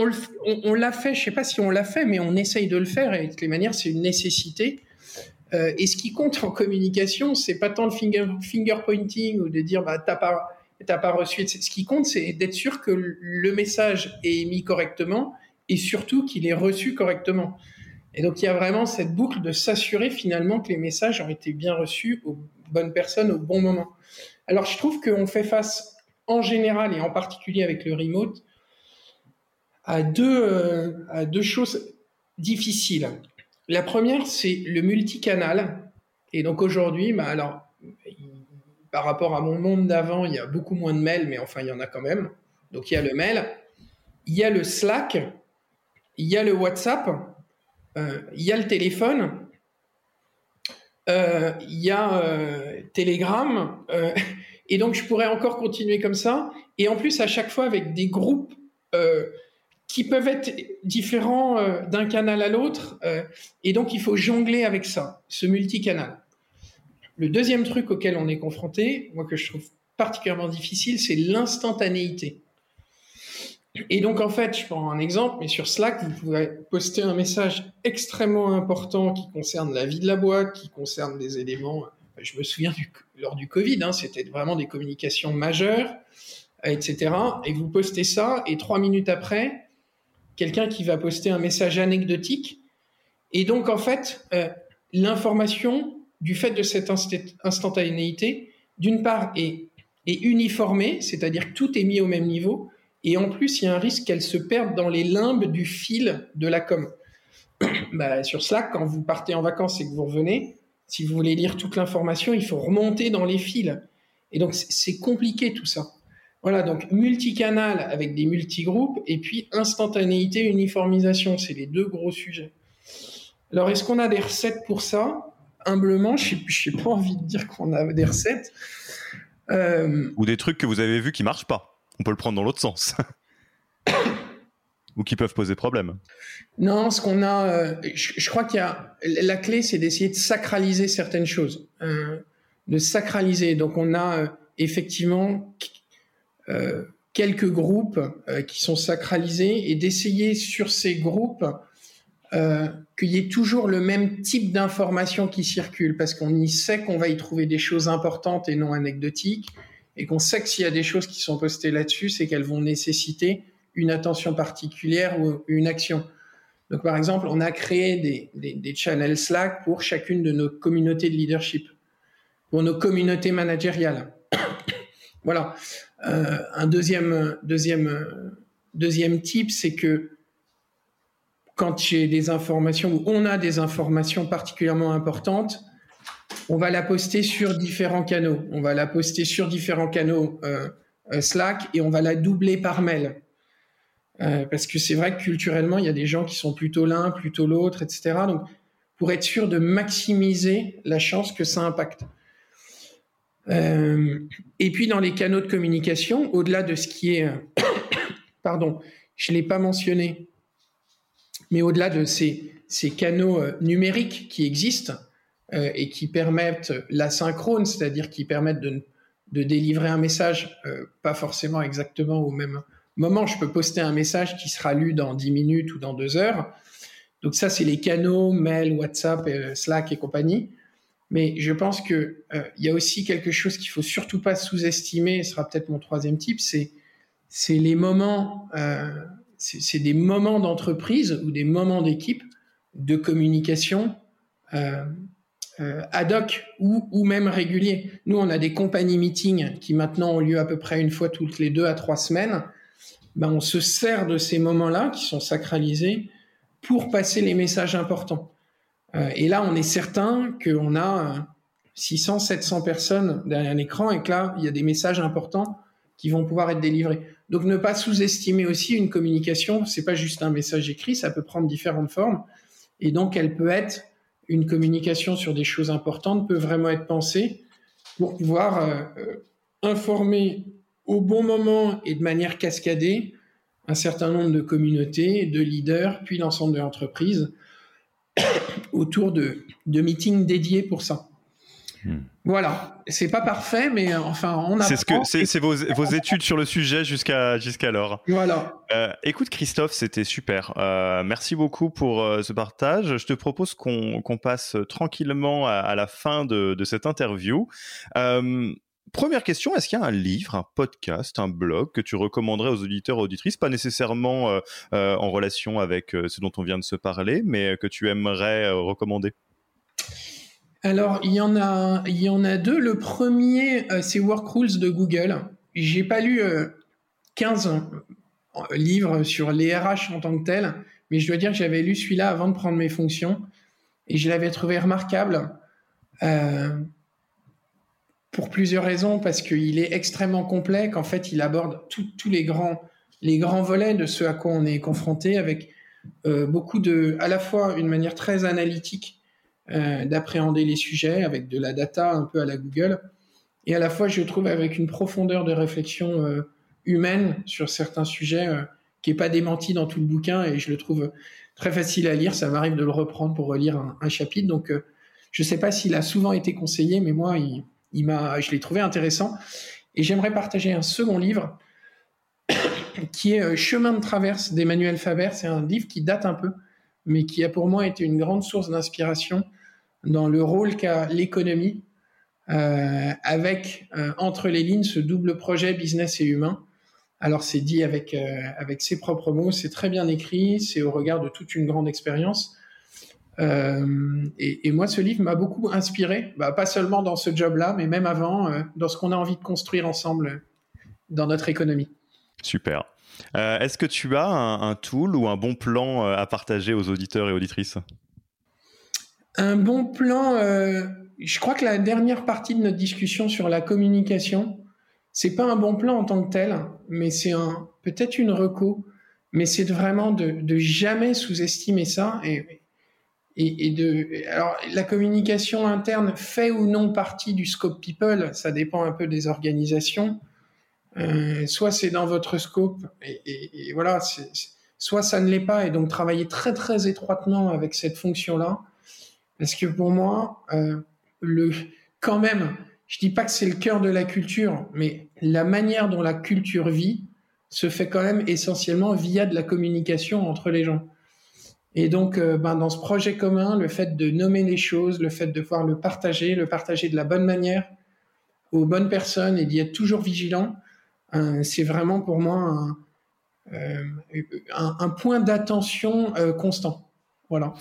on, l'a fait, je sais pas si on l'a fait, mais on essaye de le faire, et de toutes les manières, c'est une nécessité. Euh, et ce qui compte en communication, c'est pas tant le finger, finger pointing ou de dire, bah, t'as pas, pas reçu. Ce qui compte, c'est d'être sûr que le message est émis correctement, et surtout qu'il est reçu correctement. Et donc il y a vraiment cette boucle de s'assurer finalement que les messages ont été bien reçus aux bonnes personnes au bon moment. Alors je trouve qu'on fait face en général et en particulier avec le remote à deux, euh, à deux choses difficiles. La première, c'est le multicanal. Et donc aujourd'hui, bah alors, par rapport à mon monde d'avant, il y a beaucoup moins de mails, mais enfin, il y en a quand même. Donc il y a le mail, il y a le Slack, il y a le WhatsApp, il y a le téléphone, il y a Telegram, et donc je pourrais encore continuer comme ça. Et en plus, à chaque fois avec des groupes qui peuvent être différents euh, d'un canal à l'autre. Euh, et donc, il faut jongler avec ça, ce multicanal. Le deuxième truc auquel on est confronté, moi que je trouve particulièrement difficile, c'est l'instantanéité. Et donc, en fait, je prends un exemple, mais sur Slack, vous pouvez poster un message extrêmement important qui concerne la vie de la boîte, qui concerne des éléments. Je me souviens lors du Covid, hein, c'était vraiment des communications majeures, etc. Et vous postez ça, et trois minutes après, quelqu'un qui va poster un message anecdotique. Et donc, en fait, euh, l'information, du fait de cette instantanéité, d'une part, est, est uniformée, c'est-à-dire que tout est mis au même niveau, et en plus, il y a un risque qu'elle se perde dans les limbes du fil de la com. bah, sur Slack, quand vous partez en vacances et que vous revenez, si vous voulez lire toute l'information, il faut remonter dans les fils. Et donc, c'est compliqué tout ça. Voilà, donc multicanal avec des multigroupes et puis instantanéité, uniformisation, c'est les deux gros sujets. Alors, est-ce qu'on a des recettes pour ça? Humblement, je n'ai pas envie de dire qu'on a des recettes. Euh, Ou des trucs que vous avez vus qui marchent pas. On peut le prendre dans l'autre sens. Ou qui peuvent poser problème. Non, ce qu'on a, euh, je, crois qu'il y a la clé, c'est d'essayer de sacraliser certaines choses, euh, de sacraliser. Donc, on a effectivement euh, quelques groupes euh, qui sont sacralisés et d'essayer sur ces groupes euh, qu'il y ait toujours le même type d'information qui circule parce qu'on y sait qu'on va y trouver des choses importantes et non anecdotiques et qu'on sait que s'il y a des choses qui sont postées là-dessus, c'est qu'elles vont nécessiter une attention particulière ou une action. Donc, par exemple, on a créé des, channels Slack pour chacune de nos communautés de leadership, pour nos communautés managériales. voilà. Euh, un deuxième, deuxième, deuxième type, c'est que quand j'ai des informations ou on a des informations particulièrement importantes, on va la poster sur différents canaux. On va la poster sur différents canaux euh, euh, Slack et on va la doubler par mail. parce que c'est vrai que culturellement, il y a des gens qui sont plutôt l'un, plutôt l'autre, etc. Donc, pour être sûr de maximiser la chance que ça impacte. Euh, et puis dans les canaux de communication, au-delà de ce qui est, pardon, je l'ai pas mentionné, mais au-delà de ces, canaux euh, numériques qui existent euh, et qui permettent l'asynchrone, c'est-à-dire qui permettent de, de, délivrer un message, euh, pas forcément exactement au même moment. Je peux poster un message qui sera lu dans 10 minutes ou dans 2 heures. Donc ça, c'est les canaux, mail, WhatsApp, Slack et compagnie. Mais je pense que euh, il y a aussi quelque chose qu'il faut surtout pas sous-estimer. Ce sera peut-être mon troisième type. C'est les moments. Euh, c'est des moments d'entreprise ou des moments d'équipe de communication euh, euh, ad hoc ou, ou même réguliers. Nous, on a des compagnies meetings qui maintenant ont lieu à peu près une fois toutes les deux à trois semaines. Ben, on se sert de ces moments-là qui sont sacralisés pour passer les messages importants. Euh, et là, on est certain qu'on a 600, euh, 700 personnes derrière un écran et que là, il y a des messages importants qui vont pouvoir être délivrés. Donc, ne pas sous-estimer aussi une communication. C'est pas juste un message écrit, ça peut prendre différentes formes. Et donc, elle peut être une communication sur des choses importantes, peut vraiment être pensée pour pouvoir euh, informer au bon moment et de manière cascadée un certain nombre de communautés, de leaders, puis l'ensemble de l'entreprise autour de meetings dédiés pour ça. Hmm. Voilà, c'est pas parfait, mais euh, enfin, on a. C'est ce que c'est vos, vos, études sur le sujet jusqu'à jusqu'alors. Voilà. Euh, écoute, Christophe, c'était super. Euh, merci beaucoup pour euh, ce partage. Je te propose qu'on qu'on passe tranquillement à, à, la fin de, de cette interview. Euh, Première question, est-ce qu'il y a un livre, un podcast, un blog que tu recommanderais aux auditeurs et auditrices, pas nécessairement euh, euh, en relation avec euh, ce dont on vient de se parler, mais que tu aimerais recommander Alors, il y, en a, il y en a deux. Le premier, c'est Work Rules de Google. J'ai pas lu 15 livres sur les RH en tant que tel, mais je dois dire que j'avais lu celui-là avant de prendre mes fonctions et je l'avais trouvé remarquable. Euh, pour plusieurs raisons, parce qu'il est extrêmement complet, qu'en fait, il aborde tous les grands, les grands volets de ce à quoi on est confronté, avec beaucoup de, à la fois une manière très analytique d'appréhender les sujets avec de la data un peu à la Google, et à la fois, je trouve, avec une profondeur de réflexion humaine sur certains sujets qui n'est pas démenti dans tout le bouquin et je le trouve très facile à lire. Ça m'arrive de le reprendre pour relire un, chapitre. Donc, euh, je ne sais pas s'il a souvent été conseillé, mais moi, il, m'a, je l'ai trouvé intéressant. Et j'aimerais partager un second livre qui est euh, Chemin de traverse d'Emmanuel Faber. C'est un livre qui date un peu, mais qui a pour moi été une grande source d'inspiration dans le rôle qu'a l'économie euh, avec entre les lignes ce double projet business et humain alors c'est dit avec, euh, avec ses propres mots, c'est très bien écrit, c'est au regard de toute une grande expérience. Euh, et, moi, ce livre m'a beaucoup inspiré, bah, pas seulement dans ce job-là, mais même avant, euh, dans ce qu'on a envie de construire ensemble dans notre économie. Super. Est-ce que tu as un, tool ou un bon plan à partager aux auditeurs et auditrices? Un bon plan, je crois que la dernière partie de notre discussion sur la communication, c'est pas un bon plan en tant que tel, mais c'est un peut-être une reco, mais c'est vraiment de, de jamais sous-estimer ça et, de alors la communication interne fait ou non partie du scope people, ça dépend un peu des organisations. Euh, soit c'est dans votre scope et, voilà, soit ça ne l'est pas et donc travailler très très étroitement avec cette fonction-là, parce que pour moi, euh, le quand même je dis pas que c'est le cœur de la culture, mais la manière dont la culture vit se fait quand même essentiellement via de la communication entre les gens. Et donc, euh, ben, dans ce projet commun, le fait de nommer les choses, le fait de pouvoir le partager, le partager de la bonne manière aux bonnes personnes et d'y être toujours vigilant, c'est vraiment pour moi un, euh, un point d'attention constant. Voilà.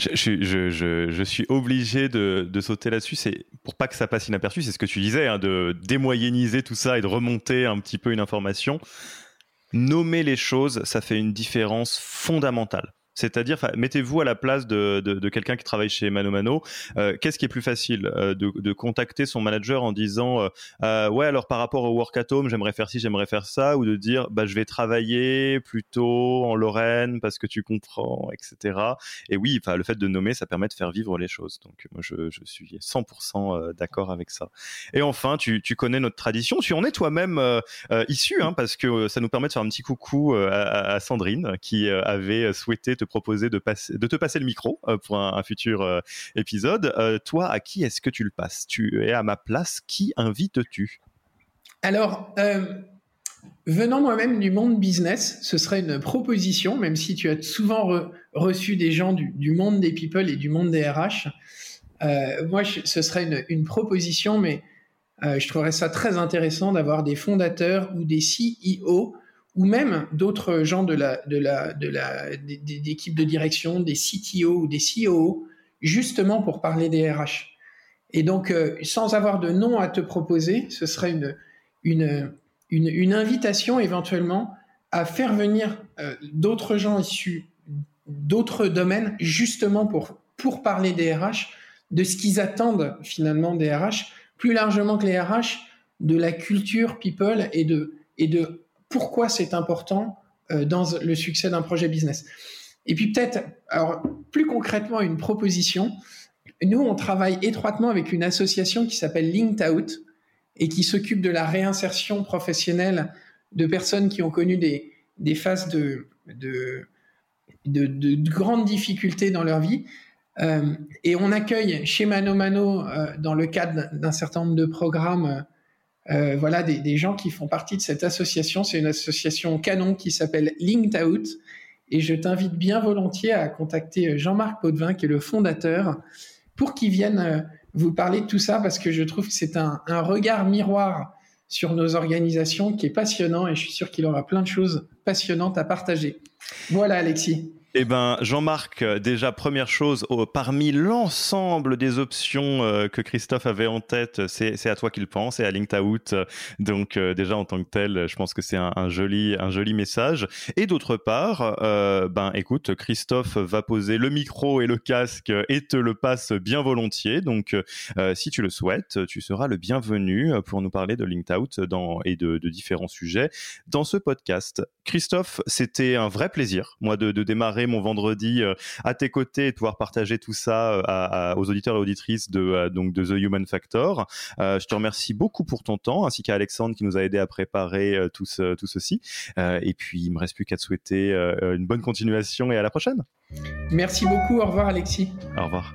Je, suis obligé de, sauter là-dessus. C'est pour pas que ça passe inaperçu. C'est ce que tu disais, hein, de démoyenniser tout ça et de remonter un petit peu une information. Nommer les choses, ça fait une différence fondamentale. C'est-à-dire, mettez-vous à la place de, quelqu'un qui travaille chez Mano Mano. Euh, Qu'est-ce qui est plus facile euh, de, contacter son manager en disant euh, ouais alors par rapport au work at home j'aimerais faire ci j'aimerais faire ça ou de dire bah je vais travailler plutôt en Lorraine parce que tu comprends etc. Et oui, le fait de nommer ça permet de faire vivre les choses. Donc moi je, suis 100% d'accord avec ça. Et enfin tu, tu connais notre tradition. Tu en es toi-même issu hein, parce que ça nous permet de faire un petit coucou à, à Sandrine qui avait souhaité te proposer de, te passer le micro euh, pour un, futur euh, épisode. Euh, toi, à qui est-ce que tu le passes? Tu es à ma place. Qui invites-tu Alors, venant moi-même du monde business, ce serait une proposition, même si tu as souvent reçu des gens du, monde des people et du monde des RH. moi, ce serait une, une proposition, mais je trouverais ça très intéressant d'avoir des fondateurs ou des CEO ou même d'autres gens de la, de la, de la, d'équipes de direction, des CTO ou des CEO, justement pour parler des RH. Et donc, euh, sans avoir de nom à te proposer, ce serait une, une, une, invitation éventuellement à faire venir euh, d'autres gens issus d'autres domaines, justement pour, pour parler des RH, de ce qu'ils attendent finalement des RH, plus largement que les RH, de la culture people et de pourquoi c'est important euh, dans le succès d'un projet business. Et puis peut-être, alors plus concrètement, une proposition. Nous, on travaille étroitement avec une association qui s'appelle Linked Out et qui s'occupe de la réinsertion professionnelle de personnes qui ont connu des, des phases de, de, de, grandes difficultés dans leur vie. Euh, et on accueille chez Mano Mano, euh, dans le cadre d'un certain nombre de programmes, voilà des, gens qui font partie de cette association. C'est une association canon qui s'appelle Linked Out. Et je t'invite bien volontiers à contacter Jean-Marc Potvin, qui est le fondateur, pour qu'il vienne euh, vous parler de tout ça, parce que je trouve que c'est un, un regard miroir sur nos organisations qui est passionnant et je suis sûr qu'il aura plein de choses passionnantes à partager. Voilà, Alexis. Eh ben, Jean-Marc, euh, déjà première chose, parmi l'ensemble des options euh, que Christophe avait en tête, c'est à toi qu'il pense et à LinkedOut. Donc euh, déjà en tant que tel, je pense que c'est un, joli un joli message. Et d'autre part, ben écoute, Christophe va poser le micro et le casque et te le passe bien volontiers. Donc si tu le souhaites, tu seras le bienvenu pour nous parler de LinkedOut dans et de, différents sujets dans ce podcast. Christophe, c'était un vrai plaisir, moi, de démarrer mon vendredi à tes côtés et de pouvoir partager tout ça aux auditeurs et auditrices de, donc de The Human Factor. je te remercie beaucoup pour ton temps, ainsi qu'à Alexandre qui nous a aidé à préparer tout, tout ceci. et puis, il me reste plus qu'à te souhaiter une bonne continuation et à la prochaine. Merci beaucoup. Au revoir, Alexis. Au revoir.